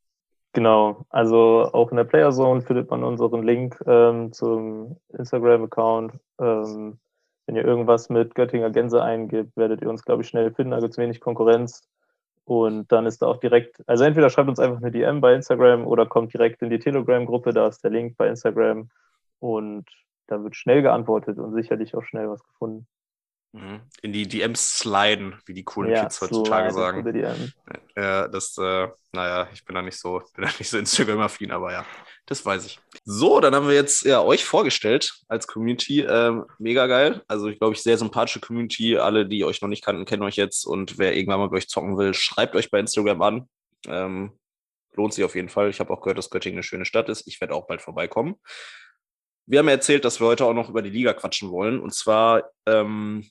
Genau, also auch in der Playerzone findet man unseren Link ähm, zum Instagram-Account. Ähm, wenn ihr irgendwas mit Göttinger Gänse eingibt, werdet ihr uns, glaube ich, schnell finden. Da gibt es wenig Konkurrenz. Und dann ist da auch direkt, also entweder schreibt uns einfach eine DM bei Instagram oder kommt direkt in die Telegram-Gruppe, da ist der Link bei Instagram. Und da wird schnell geantwortet und sicherlich auch schnell was gefunden. Mhm. In die DMs sliden, wie die coolen ja, Kids heutzutage sagen. Ja, das, äh, naja, ich bin da nicht so, bin da nicht so Instagram-affin, aber ja, das weiß ich. So, dann haben wir jetzt ja euch vorgestellt als Community. Ähm, mega geil. Also, ich glaube, ich sehr sympathische Community. Alle, die euch noch nicht kannten, kennen euch jetzt. Und wer irgendwann mal mit euch zocken will, schreibt euch bei Instagram an. Ähm, lohnt sich auf jeden Fall. Ich habe auch gehört, dass Göttingen eine schöne Stadt ist. Ich werde auch bald vorbeikommen. Wir haben erzählt, dass wir heute auch noch über die Liga quatschen wollen. Und zwar ähm,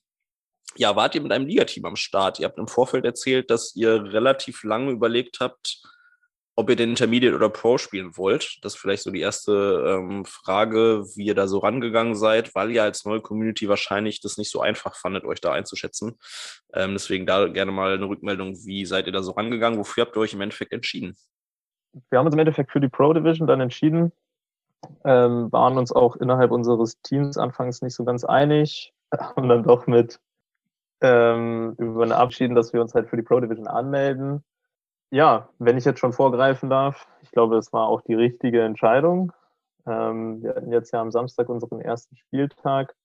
ja, wart ihr mit einem Ligateam am Start? Ihr habt im Vorfeld erzählt, dass ihr relativ lange überlegt habt, ob ihr den Intermediate oder Pro spielen wollt. Das ist vielleicht so die erste ähm, Frage, wie ihr da so rangegangen seid, weil ihr als neue Community wahrscheinlich das nicht so einfach fandet, euch da einzuschätzen. Ähm, deswegen da gerne mal eine Rückmeldung, wie seid ihr da so rangegangen? Wofür habt ihr euch im Endeffekt entschieden? Wir haben uns im Endeffekt für die Pro Division dann entschieden, ähm, waren uns auch innerhalb unseres Teams anfangs nicht so ganz einig, haben dann doch mit ähm, über eine Abschieden, dass wir uns halt für die Pro Division anmelden. Ja, wenn ich jetzt schon vorgreifen darf, ich glaube, es war auch die richtige Entscheidung. Ähm, wir hatten jetzt ja am Samstag unseren ersten Spieltag,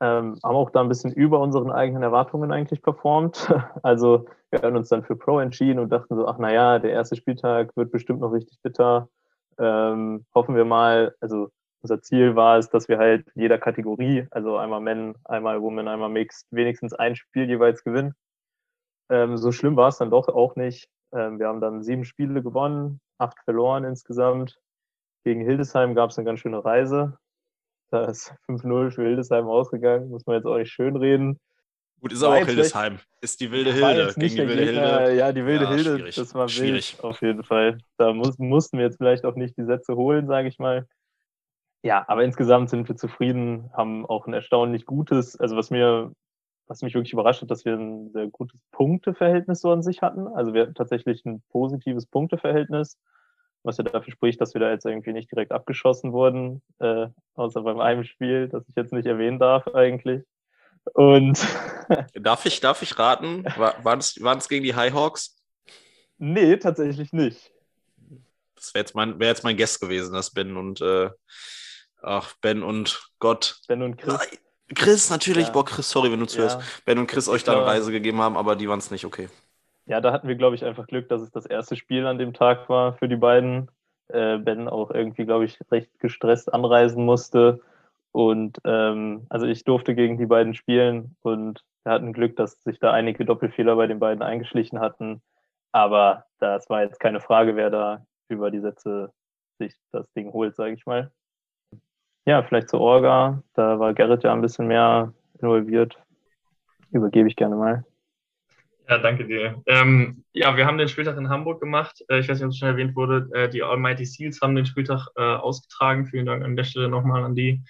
ähm, haben auch da ein bisschen über unseren eigenen Erwartungen eigentlich performt. Also wir haben uns dann für Pro entschieden und dachten so, ach naja, der erste Spieltag wird bestimmt noch richtig bitter. Ähm, hoffen wir mal, also unser Ziel war es, dass wir halt jeder Kategorie, also einmal Men, einmal Women, einmal Mixed, wenigstens ein Spiel jeweils gewinnen. Ähm, so schlimm war es dann doch auch nicht. Ähm, wir haben dann sieben Spiele gewonnen, acht verloren insgesamt. Gegen Hildesheim gab es eine ganz schöne Reise. Da ist 5-0 für Hildesheim ausgegangen, muss man jetzt auch nicht schön reden. Gut, ist aber auch Hildesheim. Ist die wilde Hilde gegen die wilde Gegner, Hilde. Ja, die wilde ja, Hilde, schwierig. das war schwierig. auf jeden Fall. Da muss, mussten wir jetzt vielleicht auch nicht die Sätze holen, sage ich mal. Ja, aber insgesamt sind wir zufrieden, haben auch ein erstaunlich gutes, also was mir, was mich wirklich überrascht hat, dass wir ein sehr gutes Punkteverhältnis so an sich hatten. Also wir hatten tatsächlich ein positives Punkteverhältnis, was ja dafür spricht, dass wir da jetzt irgendwie nicht direkt abgeschossen wurden, äh, außer beim einem Spiel, das ich jetzt nicht erwähnen darf eigentlich. Und darf ich, darf ich raten? War, waren es gegen die High Hawks? Nee, tatsächlich nicht. Das wäre jetzt mein, jetzt mein Guest gewesen, das Ben und äh, Ach, Ben und Gott. Ben und Chris. Chris, natürlich. Ja. Boah, Chris, sorry, wenn du zuhörst. Ja. Ben und Chris euch da eine Reise gegeben haben, aber die waren es nicht okay. Ja, da hatten wir, glaube ich, einfach Glück, dass es das erste Spiel an dem Tag war für die beiden. Äh, ben auch irgendwie, glaube ich, recht gestresst anreisen musste. Und ähm, also ich durfte gegen die beiden spielen und wir hatten Glück, dass sich da einige Doppelfehler bei den beiden eingeschlichen hatten. Aber das war jetzt keine Frage, wer da über die Sätze sich das Ding holt, sage ich mal. Ja, vielleicht zur Orga. Da war Gerrit ja ein bisschen mehr involviert. Übergebe ich gerne mal. Ja, danke dir. Ähm, ja, wir haben den Spieltag in Hamburg gemacht. Äh, ich weiß nicht, ob es schon erwähnt wurde. Äh, die Almighty Seals haben den Spieltag äh, ausgetragen. Vielen Dank an der Stelle nochmal an die.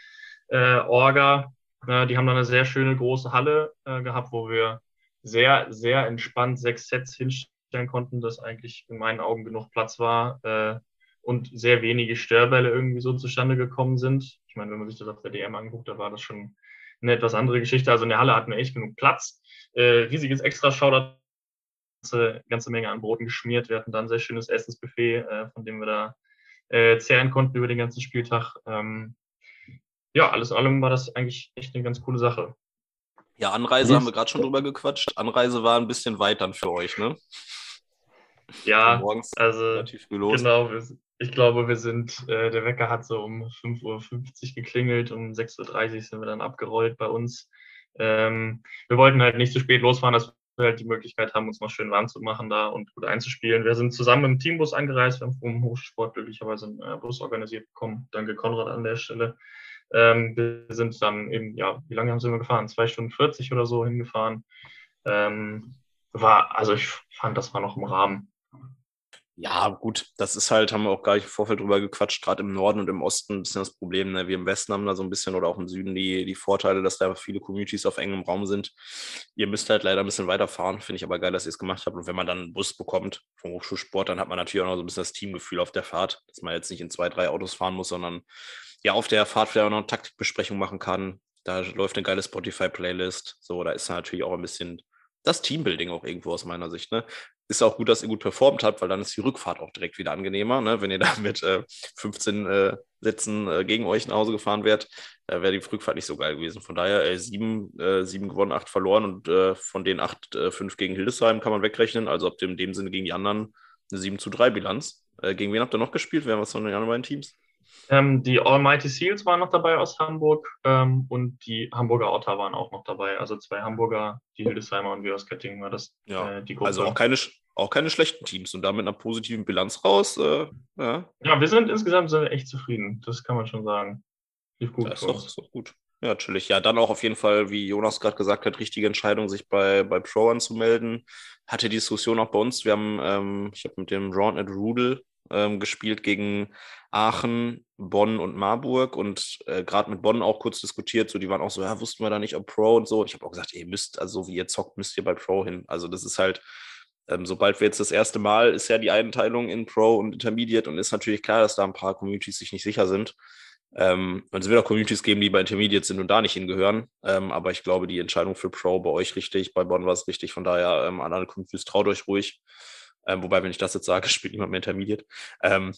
äh, Orga. Die haben dann eine sehr schöne große Halle äh, gehabt, wo wir sehr, sehr entspannt sechs Sets hinstellen konnten, dass eigentlich in meinen Augen genug Platz war äh, und sehr wenige Störbälle irgendwie so zustande gekommen sind. Ich meine, wenn man sich das auf der DM anguckt, da war das schon eine etwas andere Geschichte. Also in der Halle hatten wir echt genug Platz. Äh, riesiges Extra-Shoutout ganze, ganze Menge an Broten geschmiert. Wir hatten dann ein sehr schönes Essensbuffet, äh, von dem wir da äh, zehren konnten über den ganzen Spieltag. Ähm, ja, alles in allem war das eigentlich echt eine ganz coole Sache. Ja, Anreise haben wir gerade schon drüber gequatscht. Anreise war ein bisschen weit dann für euch, ne? Ja, morgens also relativ viel los. genau. Ich glaube, wir sind, äh, der Wecker hat so um 5.50 Uhr geklingelt, um 6.30 Uhr sind wir dann abgerollt bei uns. Ähm, wir wollten halt nicht zu spät losfahren, dass wir halt die Möglichkeit haben, uns mal schön warm zu machen da und gut einzuspielen. Wir sind zusammen im Teambus angereist, wir haben vom Hochsport glücklicherweise einen äh, Bus organisiert bekommen. Danke Konrad an der Stelle. Ähm, wir sind dann eben, ja, wie lange haben wir gefahren? Zwei Stunden 40 oder so hingefahren. Ähm, war, also ich fand, das war noch im Rahmen. Ja, gut, das ist halt, haben wir auch gar nicht im Vorfeld drüber gequatscht, gerade im Norden und im Osten ein bisschen das Problem. Ne? Wir im Westen haben da so ein bisschen oder auch im Süden die, die Vorteile, dass da viele Communities auf engem Raum sind. Ihr müsst halt leider ein bisschen weiterfahren, finde ich aber geil, dass ihr es gemacht habt. Und wenn man dann einen Bus bekommt vom Hochschulsport, dann hat man natürlich auch noch so ein bisschen das Teamgefühl auf der Fahrt, dass man jetzt nicht in zwei, drei Autos fahren muss, sondern ja auf der Fahrt vielleicht auch noch eine Taktikbesprechung machen kann. Da läuft eine geile Spotify-Playlist. So, da ist natürlich auch ein bisschen das Teambuilding auch irgendwo aus meiner Sicht. Ne? ist auch gut, dass ihr gut performt habt, weil dann ist die Rückfahrt auch direkt wieder angenehmer. Ne? Wenn ihr da mit äh, 15 äh, Sätzen äh, gegen euch nach Hause gefahren wärt, äh, wäre die Rückfahrt nicht so geil gewesen. Von daher sieben, äh, sieben gewonnen, acht verloren und äh, von den acht, fünf gegen Hildesheim kann man wegrechnen. Also habt ihr in dem Sinne gegen die anderen eine 7 zu 3 Bilanz. Gegen wen habt ihr noch gespielt? Wer war von den anderen beiden Teams? Ähm, die Almighty Seals waren noch dabei aus Hamburg ähm, und die Hamburger Otter waren auch noch dabei. Also zwei Hamburger, die Hildesheimer und wir aus Göttingen war das ja, äh, die Gruppe. Also auch keine, auch keine schlechten Teams und damit einer positiven Bilanz raus. Äh, ja. ja, wir sind insgesamt sind echt zufrieden. Das kann man schon sagen. Lief gut. Ja, ist, doch, ist doch gut. Ja, natürlich. Ja, dann auch auf jeden Fall, wie Jonas gerade gesagt hat, richtige Entscheidung, sich bei, bei Pro anzumelden. Hatte die Diskussion auch bei uns. Wir haben, ähm, ich habe mit dem Roundnet Rudel ähm, gespielt gegen Aachen, Bonn und Marburg und äh, gerade mit Bonn auch kurz diskutiert. So, die waren auch so, ja, wussten wir da nicht, ob Pro und so. Ich habe auch gesagt, ihr müsst, also wie ihr zockt, müsst ihr bei Pro hin. Also das ist halt, ähm, sobald wir jetzt das erste Mal, ist ja die Einteilung in Pro und Intermediate und ist natürlich klar, dass da ein paar Communities sich nicht sicher sind. Ähm, und es wird auch Communities geben, die bei Intermediate sind und da nicht hingehören. Ähm, aber ich glaube, die Entscheidung für Pro bei euch richtig, bei Bonn war es richtig. Von daher, ähm, alle Communities, traut euch ruhig. Ähm, wobei, wenn ich das jetzt sage, spielt niemand mehr Intermediate. Ähm,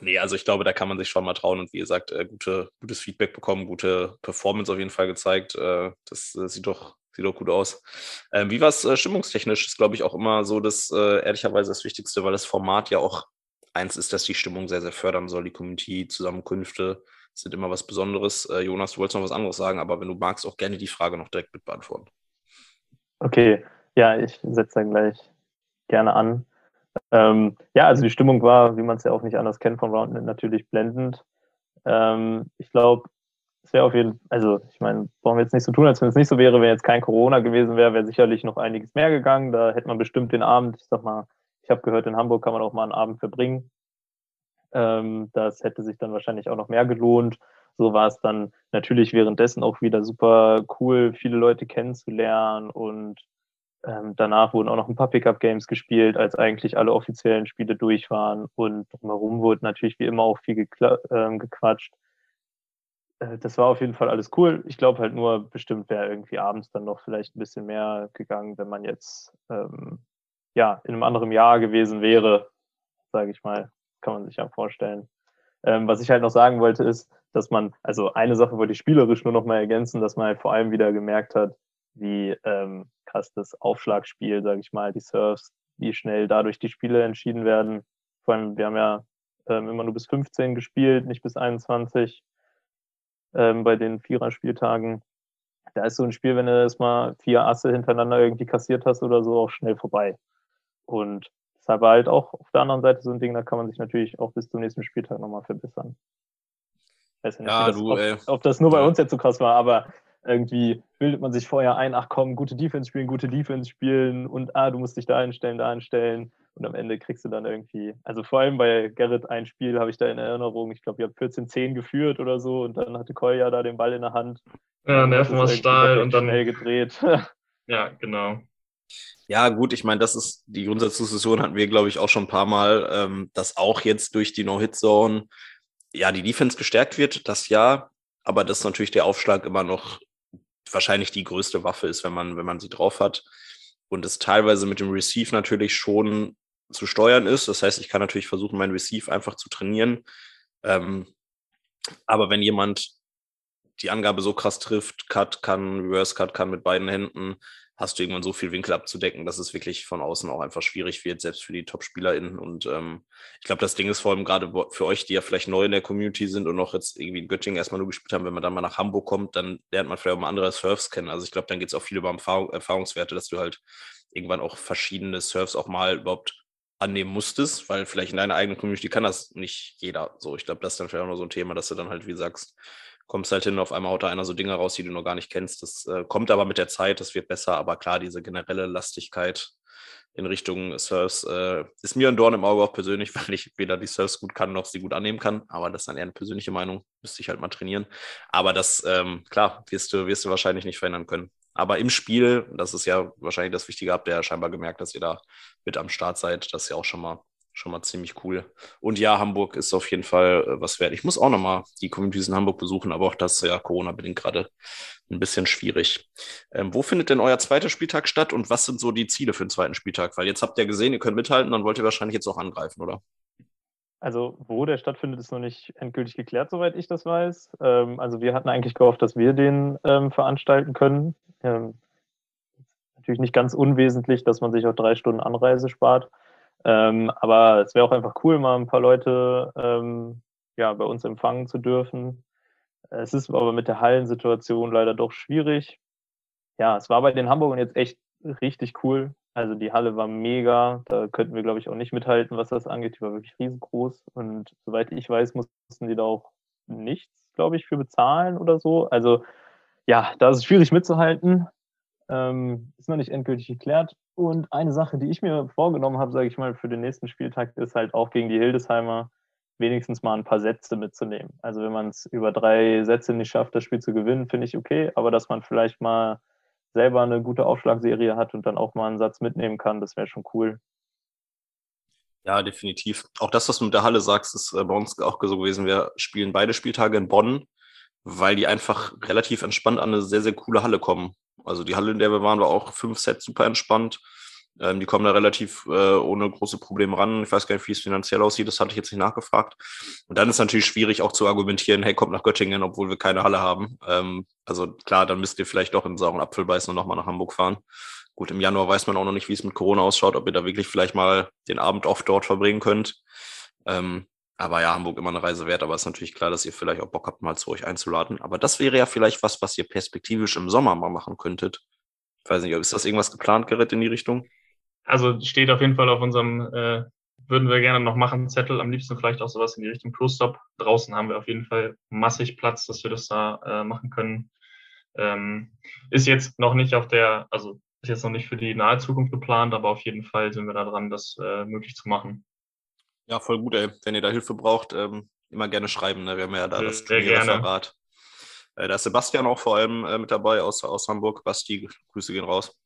nee, also ich glaube, da kann man sich schon mal trauen und wie gesagt, äh, gute, gutes Feedback bekommen, gute Performance auf jeden Fall gezeigt. Äh, das äh, sieht doch sieht doch gut aus. Ähm, wie war es äh, stimmungstechnisch? Ist, glaube ich, auch immer so das äh, ehrlicherweise das Wichtigste, weil das Format ja auch eins ist, das die Stimmung sehr, sehr fördern soll. Die Community-Zusammenkünfte sind immer was Besonderes. Äh, Jonas, du wolltest noch was anderes sagen, aber wenn du magst, auch gerne die Frage noch direkt mit beantworten. Okay, ja, ich setze dann gleich gerne an. Ähm, ja, also die Stimmung war, wie man es ja auch nicht anders kennt von Roundnet, natürlich blendend. Ähm, ich glaube, es wäre auf jeden Fall, also ich meine, brauchen wir jetzt nicht so tun, als wenn es nicht so wäre, wenn jetzt kein Corona gewesen wäre, wäre sicherlich noch einiges mehr gegangen. Da hätte man bestimmt den Abend, ich sag mal, ich habe gehört, in Hamburg kann man auch mal einen Abend verbringen. Ähm, das hätte sich dann wahrscheinlich auch noch mehr gelohnt. So war es dann natürlich währenddessen auch wieder super cool, viele Leute kennenzulernen und ähm, danach wurden auch noch ein paar Pickup-Games gespielt, als eigentlich alle offiziellen Spiele durch waren. Und drumherum wurde natürlich wie immer auch viel ähm, gequatscht. Äh, das war auf jeden Fall alles cool. Ich glaube halt nur, bestimmt wäre irgendwie abends dann noch vielleicht ein bisschen mehr gegangen, wenn man jetzt ähm, ja in einem anderen Jahr gewesen wäre, sage ich mal. Kann man sich ja vorstellen. Ähm, was ich halt noch sagen wollte, ist, dass man, also eine Sache wollte ich spielerisch nur noch mal ergänzen, dass man halt vor allem wieder gemerkt hat, wie ähm, krass das Aufschlagspiel, sage ich mal, die Surfs, wie schnell dadurch die Spiele entschieden werden. Vor allem, wir haben ja ähm, immer nur bis 15 gespielt, nicht bis 21 ähm, bei den Viererspieltagen. Da ist so ein Spiel, wenn du das mal vier Asse hintereinander irgendwie kassiert hast oder so, auch schnell vorbei. Und deshalb war halt auch auf der anderen Seite so ein Ding, da kann man sich natürlich auch bis zum nächsten Spieltag nochmal verbessern. Weiß nicht, ja, du, das, ob, ob, das nur bei uns jetzt so krass war, aber irgendwie bildet man sich vorher ein, ach komm, gute Defense spielen, gute Defense spielen und ah, du musst dich da einstellen, da einstellen. Und am Ende kriegst du dann irgendwie, also vor allem bei Gerrit ein Spiel habe ich da in Erinnerung, ich glaube, ihr habt 14-10 geführt oder so und dann hatte Kolja da den Ball in der Hand. Ja, Nerven aus Stahl und dann schnell gedreht. Ja, genau. Ja, gut, ich meine, das ist die Grundsatzdiskussion hatten wir, glaube ich, auch schon ein paar Mal, ähm, dass auch jetzt durch die No-Hit-Zone ja die Defense gestärkt wird, das ja, aber dass natürlich der Aufschlag immer noch wahrscheinlich die größte Waffe ist, wenn man, wenn man sie drauf hat. Und es teilweise mit dem Receive natürlich schon zu steuern ist. Das heißt, ich kann natürlich versuchen, mein Receive einfach zu trainieren. Ähm, aber wenn jemand die Angabe so krass trifft, Cut kann, Reverse Cut kann mit beiden Händen, hast du irgendwann so viel Winkel abzudecken, dass es wirklich von außen auch einfach schwierig wird, selbst für die Top-SpielerInnen. Und ähm, ich glaube, das Ding ist vor allem gerade für euch, die ja vielleicht neu in der Community sind und noch jetzt irgendwie in Göttingen erstmal nur gespielt haben, wenn man dann mal nach Hamburg kommt, dann lernt man vielleicht auch mal andere Surfs kennen. Also ich glaube, dann geht es auch viel über Erfahrung, Erfahrungswerte, dass du halt irgendwann auch verschiedene Surfs auch mal überhaupt annehmen musstest, weil vielleicht in deiner eigenen Community kann das nicht jeder so. Ich glaube, das ist dann vielleicht auch noch so ein Thema, dass du dann halt, wie sagst, kommst halt hin, auf einmal haut da einer so Dinge raus, die du noch gar nicht kennst. Das äh, kommt aber mit der Zeit, das wird besser, aber klar, diese generelle Lastigkeit in Richtung Surfs äh, ist mir ein Dorn im Auge auch persönlich, weil ich weder die Surfs gut kann, noch sie gut annehmen kann. Aber das ist dann eher eine persönliche Meinung, müsste ich halt mal trainieren. Aber das, ähm, klar, wirst du, wirst du wahrscheinlich nicht verändern können. Aber im Spiel, das ist ja wahrscheinlich das Wichtige, habt ihr ja scheinbar gemerkt, dass ihr da mit am Start seid. Das ist ja auch schon mal schon mal ziemlich cool. Und ja, Hamburg ist auf jeden Fall äh, was wert. Ich muss auch nochmal die Communities in Hamburg besuchen, aber auch das ja Corona-bedingt gerade ein bisschen schwierig. Ähm, wo findet denn euer zweiter Spieltag statt und was sind so die Ziele für den zweiten Spieltag? Weil jetzt habt ihr gesehen, ihr könnt mithalten, dann wollt ihr wahrscheinlich jetzt auch angreifen, oder? Also, wo der stattfindet, ist noch nicht endgültig geklärt, soweit ich das weiß. Ähm, also, wir hatten eigentlich gehofft, dass wir den ähm, veranstalten können. Ähm, natürlich nicht ganz unwesentlich, dass man sich auch drei Stunden Anreise spart. Ähm, aber es wäre auch einfach cool, mal ein paar Leute ähm, ja, bei uns empfangen zu dürfen. Es ist aber mit der Hallensituation leider doch schwierig. Ja, es war bei den Hamburgern jetzt echt richtig cool. Also die Halle war mega. Da könnten wir, glaube ich, auch nicht mithalten, was das angeht. Die war wirklich riesengroß. Und soweit ich weiß, mussten die da auch nichts, glaube ich, für bezahlen oder so. Also ja, da ist es schwierig mitzuhalten. Ähm, ist noch nicht endgültig geklärt. Und eine Sache, die ich mir vorgenommen habe, sage ich mal, für den nächsten Spieltag, ist halt auch gegen die Hildesheimer wenigstens mal ein paar Sätze mitzunehmen. Also wenn man es über drei Sätze nicht schafft, das Spiel zu gewinnen, finde ich okay. Aber dass man vielleicht mal selber eine gute Aufschlagserie hat und dann auch mal einen Satz mitnehmen kann, das wäre schon cool. Ja, definitiv. Auch das, was du mit der Halle sagst, ist äh, bei uns auch so gewesen. Wir spielen beide Spieltage in Bonn, weil die einfach relativ entspannt an eine sehr, sehr coole Halle kommen. Also die Halle, in der wir waren, war auch fünf Sets super entspannt. Ähm, die kommen da relativ äh, ohne große Probleme ran. Ich weiß gar nicht, wie es finanziell aussieht, das hatte ich jetzt nicht nachgefragt. Und dann ist natürlich schwierig auch zu argumentieren, hey, kommt nach Göttingen, obwohl wir keine Halle haben. Ähm, also klar, dann müsst ihr vielleicht doch in sauren Apfel beißen und nochmal nach Hamburg fahren. Gut, im Januar weiß man auch noch nicht, wie es mit Corona ausschaut, ob ihr da wirklich vielleicht mal den Abend oft dort verbringen könnt. Ähm, aber ja, Hamburg immer eine Reise wert, aber ist natürlich klar, dass ihr vielleicht auch Bock habt, mal zu euch einzuladen. Aber das wäre ja vielleicht was, was ihr perspektivisch im Sommer mal machen könntet. Ich weiß nicht, ist das irgendwas geplant, Gerrit, in die Richtung? Also steht auf jeden Fall auf unserem, äh, würden wir gerne noch machen, Zettel. Am liebsten vielleicht auch sowas in die Richtung Pro-Stop. Draußen haben wir auf jeden Fall massig Platz, dass wir das da äh, machen können. Ähm, ist jetzt noch nicht auf der, also ist jetzt noch nicht für die nahe Zukunft geplant, aber auf jeden Fall sind wir da dran, das äh, möglich zu machen. Ja, voll gut, ey. Wenn ihr da Hilfe braucht, ähm, immer gerne schreiben. Ne? Wir haben ja da das Turnierreferat. Äh, da ist Sebastian auch vor allem äh, mit dabei aus, aus Hamburg. Basti, Grüße gehen raus.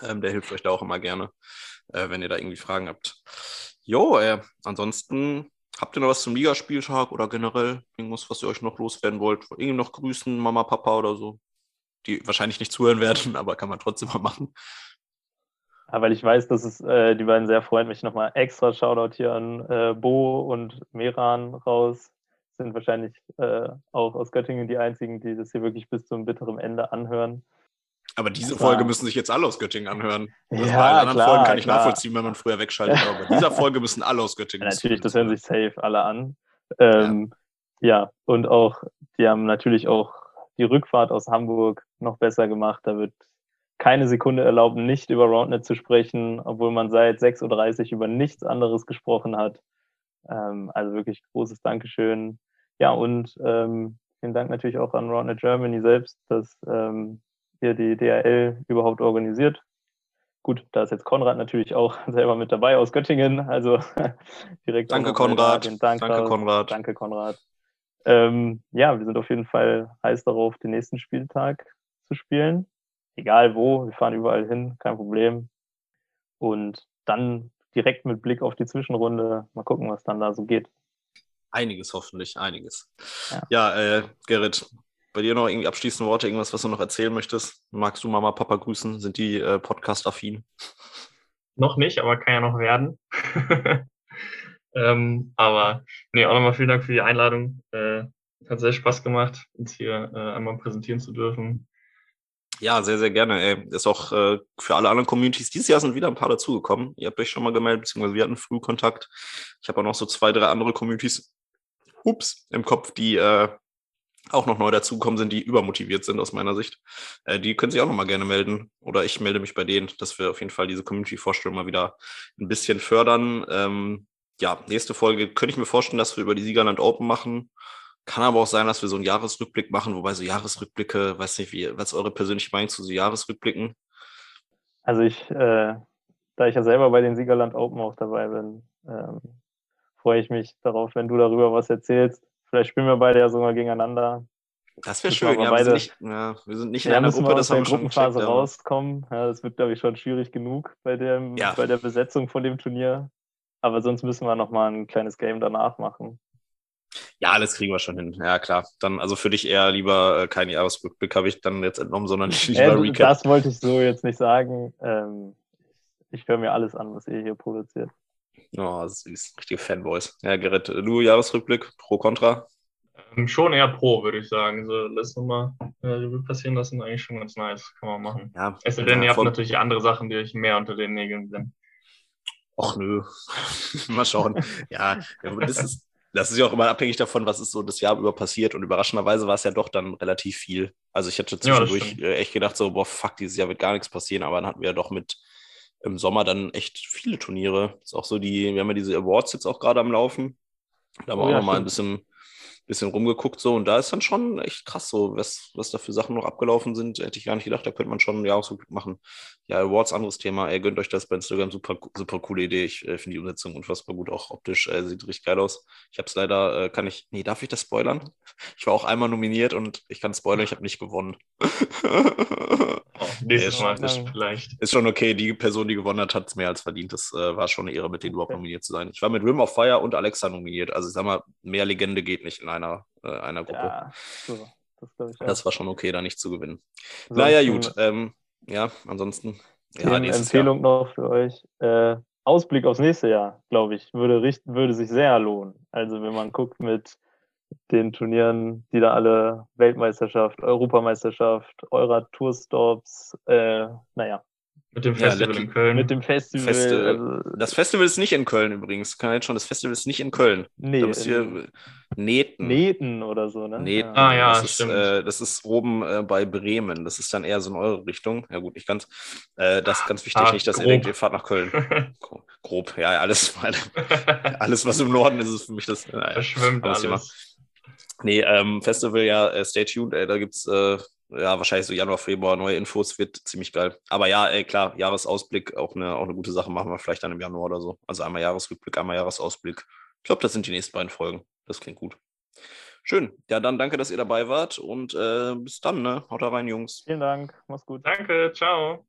Ähm, der hilft euch da auch immer gerne, äh, wenn ihr da irgendwie Fragen habt. Jo, äh, ansonsten habt ihr noch was zum Ligaspieltag oder generell irgendwas, was ihr euch noch loswerden wollt? Irgendwie noch grüßen, Mama, Papa oder so? Die wahrscheinlich nicht zuhören werden, aber kann man trotzdem mal machen. Ja, weil ich weiß, dass es äh, die beiden sehr freuen, mich nochmal extra Shoutout hier an äh, Bo und Meran raus. Sind wahrscheinlich äh, auch aus Göttingen die einzigen, die das hier wirklich bis zum bitteren Ende anhören. Aber diese klar. Folge müssen sich jetzt alle aus Göttingen anhören. Das ja, bei allen anderen klar, Folgen kann ich klar. nachvollziehen, wenn man früher wegschaltet. Aber bei dieser Folge müssen alle aus Göttingen. Ja, natürlich, das hören sich safe alle an. Ähm, ja. ja, und auch, die haben natürlich auch die Rückfahrt aus Hamburg noch besser gemacht. Da wird keine Sekunde erlauben, nicht über Roundnet zu sprechen, obwohl man seit 6.30 Uhr über nichts anderes gesprochen hat. Ähm, also wirklich großes Dankeschön. Ja, und ähm, vielen Dank natürlich auch an Roundnet Germany selbst, dass ähm, ihr die DRL überhaupt organisiert. gut, da ist jetzt Konrad natürlich auch selber mit dabei aus Göttingen. Also direkt. Danke, Konrad. Dank Danke, Konrad. Danke, Konrad. Ähm, ja, wir sind auf jeden Fall heiß darauf, den nächsten Spieltag zu spielen. Egal wo, wir fahren überall hin, kein Problem. Und dann direkt mit Blick auf die Zwischenrunde mal gucken, was dann da so geht. Einiges hoffentlich, einiges. Ja, ja äh, Gerrit, bei dir noch irgendwie abschließende Worte, irgendwas, was du noch erzählen möchtest? Magst du Mama, Papa grüßen? Sind die äh, Podcast-affin? Noch nicht, aber kann ja noch werden. ähm, aber nee, auch nochmal vielen Dank für die Einladung. Äh, hat sehr Spaß gemacht, uns hier äh, einmal präsentieren zu dürfen. Ja, sehr, sehr gerne. Ey. Ist auch äh, für alle anderen Communities. Dieses Jahr sind wieder ein paar dazugekommen. Ihr habt euch schon mal gemeldet, beziehungsweise wir hatten Frühkontakt. Ich habe auch noch so zwei, drei andere Communities ups, im Kopf, die äh, auch noch neu dazugekommen sind, die übermotiviert sind aus meiner Sicht. Äh, die können sich auch noch mal gerne melden oder ich melde mich bei denen, dass wir auf jeden Fall diese Community-Vorstellung mal wieder ein bisschen fördern. Ähm, ja, nächste Folge könnte ich mir vorstellen, dass wir über die Siegerland Open machen. Kann aber auch sein, dass wir so einen Jahresrückblick machen, wobei so Jahresrückblicke, weiß nicht, wie, was ist eure persönliche Meinung zu so Jahresrückblicken? Also ich, äh, da ich ja selber bei den Siegerland Open auch dabei bin, ähm, freue ich mich darauf, wenn du darüber was erzählst. Vielleicht spielen wir beide ja sogar gegeneinander. Das wäre schön. Ja, beide, wir, sind nicht, ja, wir sind nicht in ja, einer Gruppe, das haben wir schon Gruppenphase gecheckt, rauskommen. Ja, das wird, glaube ich, schon schwierig genug bei, dem, bei der Besetzung von dem Turnier. Aber sonst müssen wir noch mal ein kleines Game danach machen. Ja, alles kriegen wir schon hin. Ja, klar. Dann also für dich eher lieber äh, kein Jahresrückblick habe ich dann jetzt entnommen, sondern lieber äh, Recap. Das wollte ich so jetzt nicht sagen. Ähm, ich höre mir alles an, was ihr hier produziert. Oh, süß. Richtige Fanboys. Ja, Gerrit, du Jahresrückblick, pro, contra? Ähm, schon eher pro, würde ich sagen. So, lass nochmal äh, Revue passieren lassen, eigentlich schon ganz nice. Kann man machen. Ja, es sei denn, ja, ihr habt natürlich andere Sachen, die euch mehr unter den Nägeln sind. Och nö. Mal schauen. ja, das ist, das ist ja auch immer abhängig davon, was ist so das Jahr über passiert. Und überraschenderweise war es ja doch dann relativ viel. Also ich hätte zwischendurch ja, echt gedacht, so, boah, fuck, dieses Jahr wird gar nichts passieren. Aber dann hatten wir ja doch mit im Sommer dann echt viele Turniere. ist auch so die, wir haben ja diese Awards jetzt auch gerade am Laufen. Da haben wir oh, auch ja, ein bisschen bisschen rumgeguckt so und da ist dann schon echt krass so, was, was da für Sachen noch abgelaufen sind. Hätte ich gar nicht gedacht, da könnte man schon einen Jahresrückblick machen. Ja, Awards, anderes Thema. Ey, gönnt euch das bei Instagram, super, super coole Idee. Ich äh, finde die Umsetzung unfassbar gut, auch optisch, äh, sieht richtig geil aus. Ich habe es leider, äh, kann ich, nee, darf ich das spoilern? Ich war auch einmal nominiert und ich kann spoilern, ich habe nicht gewonnen. oh, nächstes Mal ist, vielleicht. Ist schon okay, die Person, die gewonnen hat, hat es mehr als verdient. Das äh, war schon eine Ehre, mit denen überhaupt nominiert zu sein. Ich war mit Rim of Fire und Alexa nominiert. Also ich sag mal, mehr Legende geht nicht in einer, äh, einer Gruppe. Ja, so, das, das, war schon okay, da nicht zu gewinnen. Ansonsten, naja, gut. Ähm, ja, ansonsten. Ja, Empfehlung Jahr. noch für euch. Äh, Ausblick aufs nächste Jahr, glaube ich, würde, würde sich sehr lohnen. Also wenn man guckt mit den Turnieren, die da alle Weltmeisterschaft, Europameisterschaft, Eurer Tourstops, äh, naja, mit dem Festival ja, in Köln. Mit dem Festival. Feste, also, das Festival ist nicht in Köln übrigens. Kann jetzt schon, das Festival ist nicht in Köln. Nee. Da müsst ihr Nähten. Nähten oder so, ne? Nähten. Ah ja, das stimmt. Ist, äh, das ist oben äh, bei Bremen. Das ist dann eher so in eure Richtung. Ja gut, nicht ganz. Äh, das ist ganz wichtig, ah, nicht, dass grob. ihr denkt, ihr fahrt nach Köln. grob, ja, alles, alles, was im Norden ist, ist für mich das. Naja, Verschwimmt alles. Thema. Nee, ähm, Festival, ja, äh, stay tuned. Ey, da gibt's äh, ja, wahrscheinlich so Januar, Februar neue Infos, wird ziemlich geil. Aber ja, ey, klar, Jahresausblick, auch eine, auch eine gute Sache, machen wir vielleicht dann im Januar oder so. Also einmal Jahresrückblick, einmal Jahresausblick. Ich glaube, das sind die nächsten beiden Folgen. Das klingt gut. Schön. Ja, dann danke, dass ihr dabei wart und äh, bis dann, ne? Haut rein, Jungs. Vielen Dank. Mach's gut. Danke. Ciao.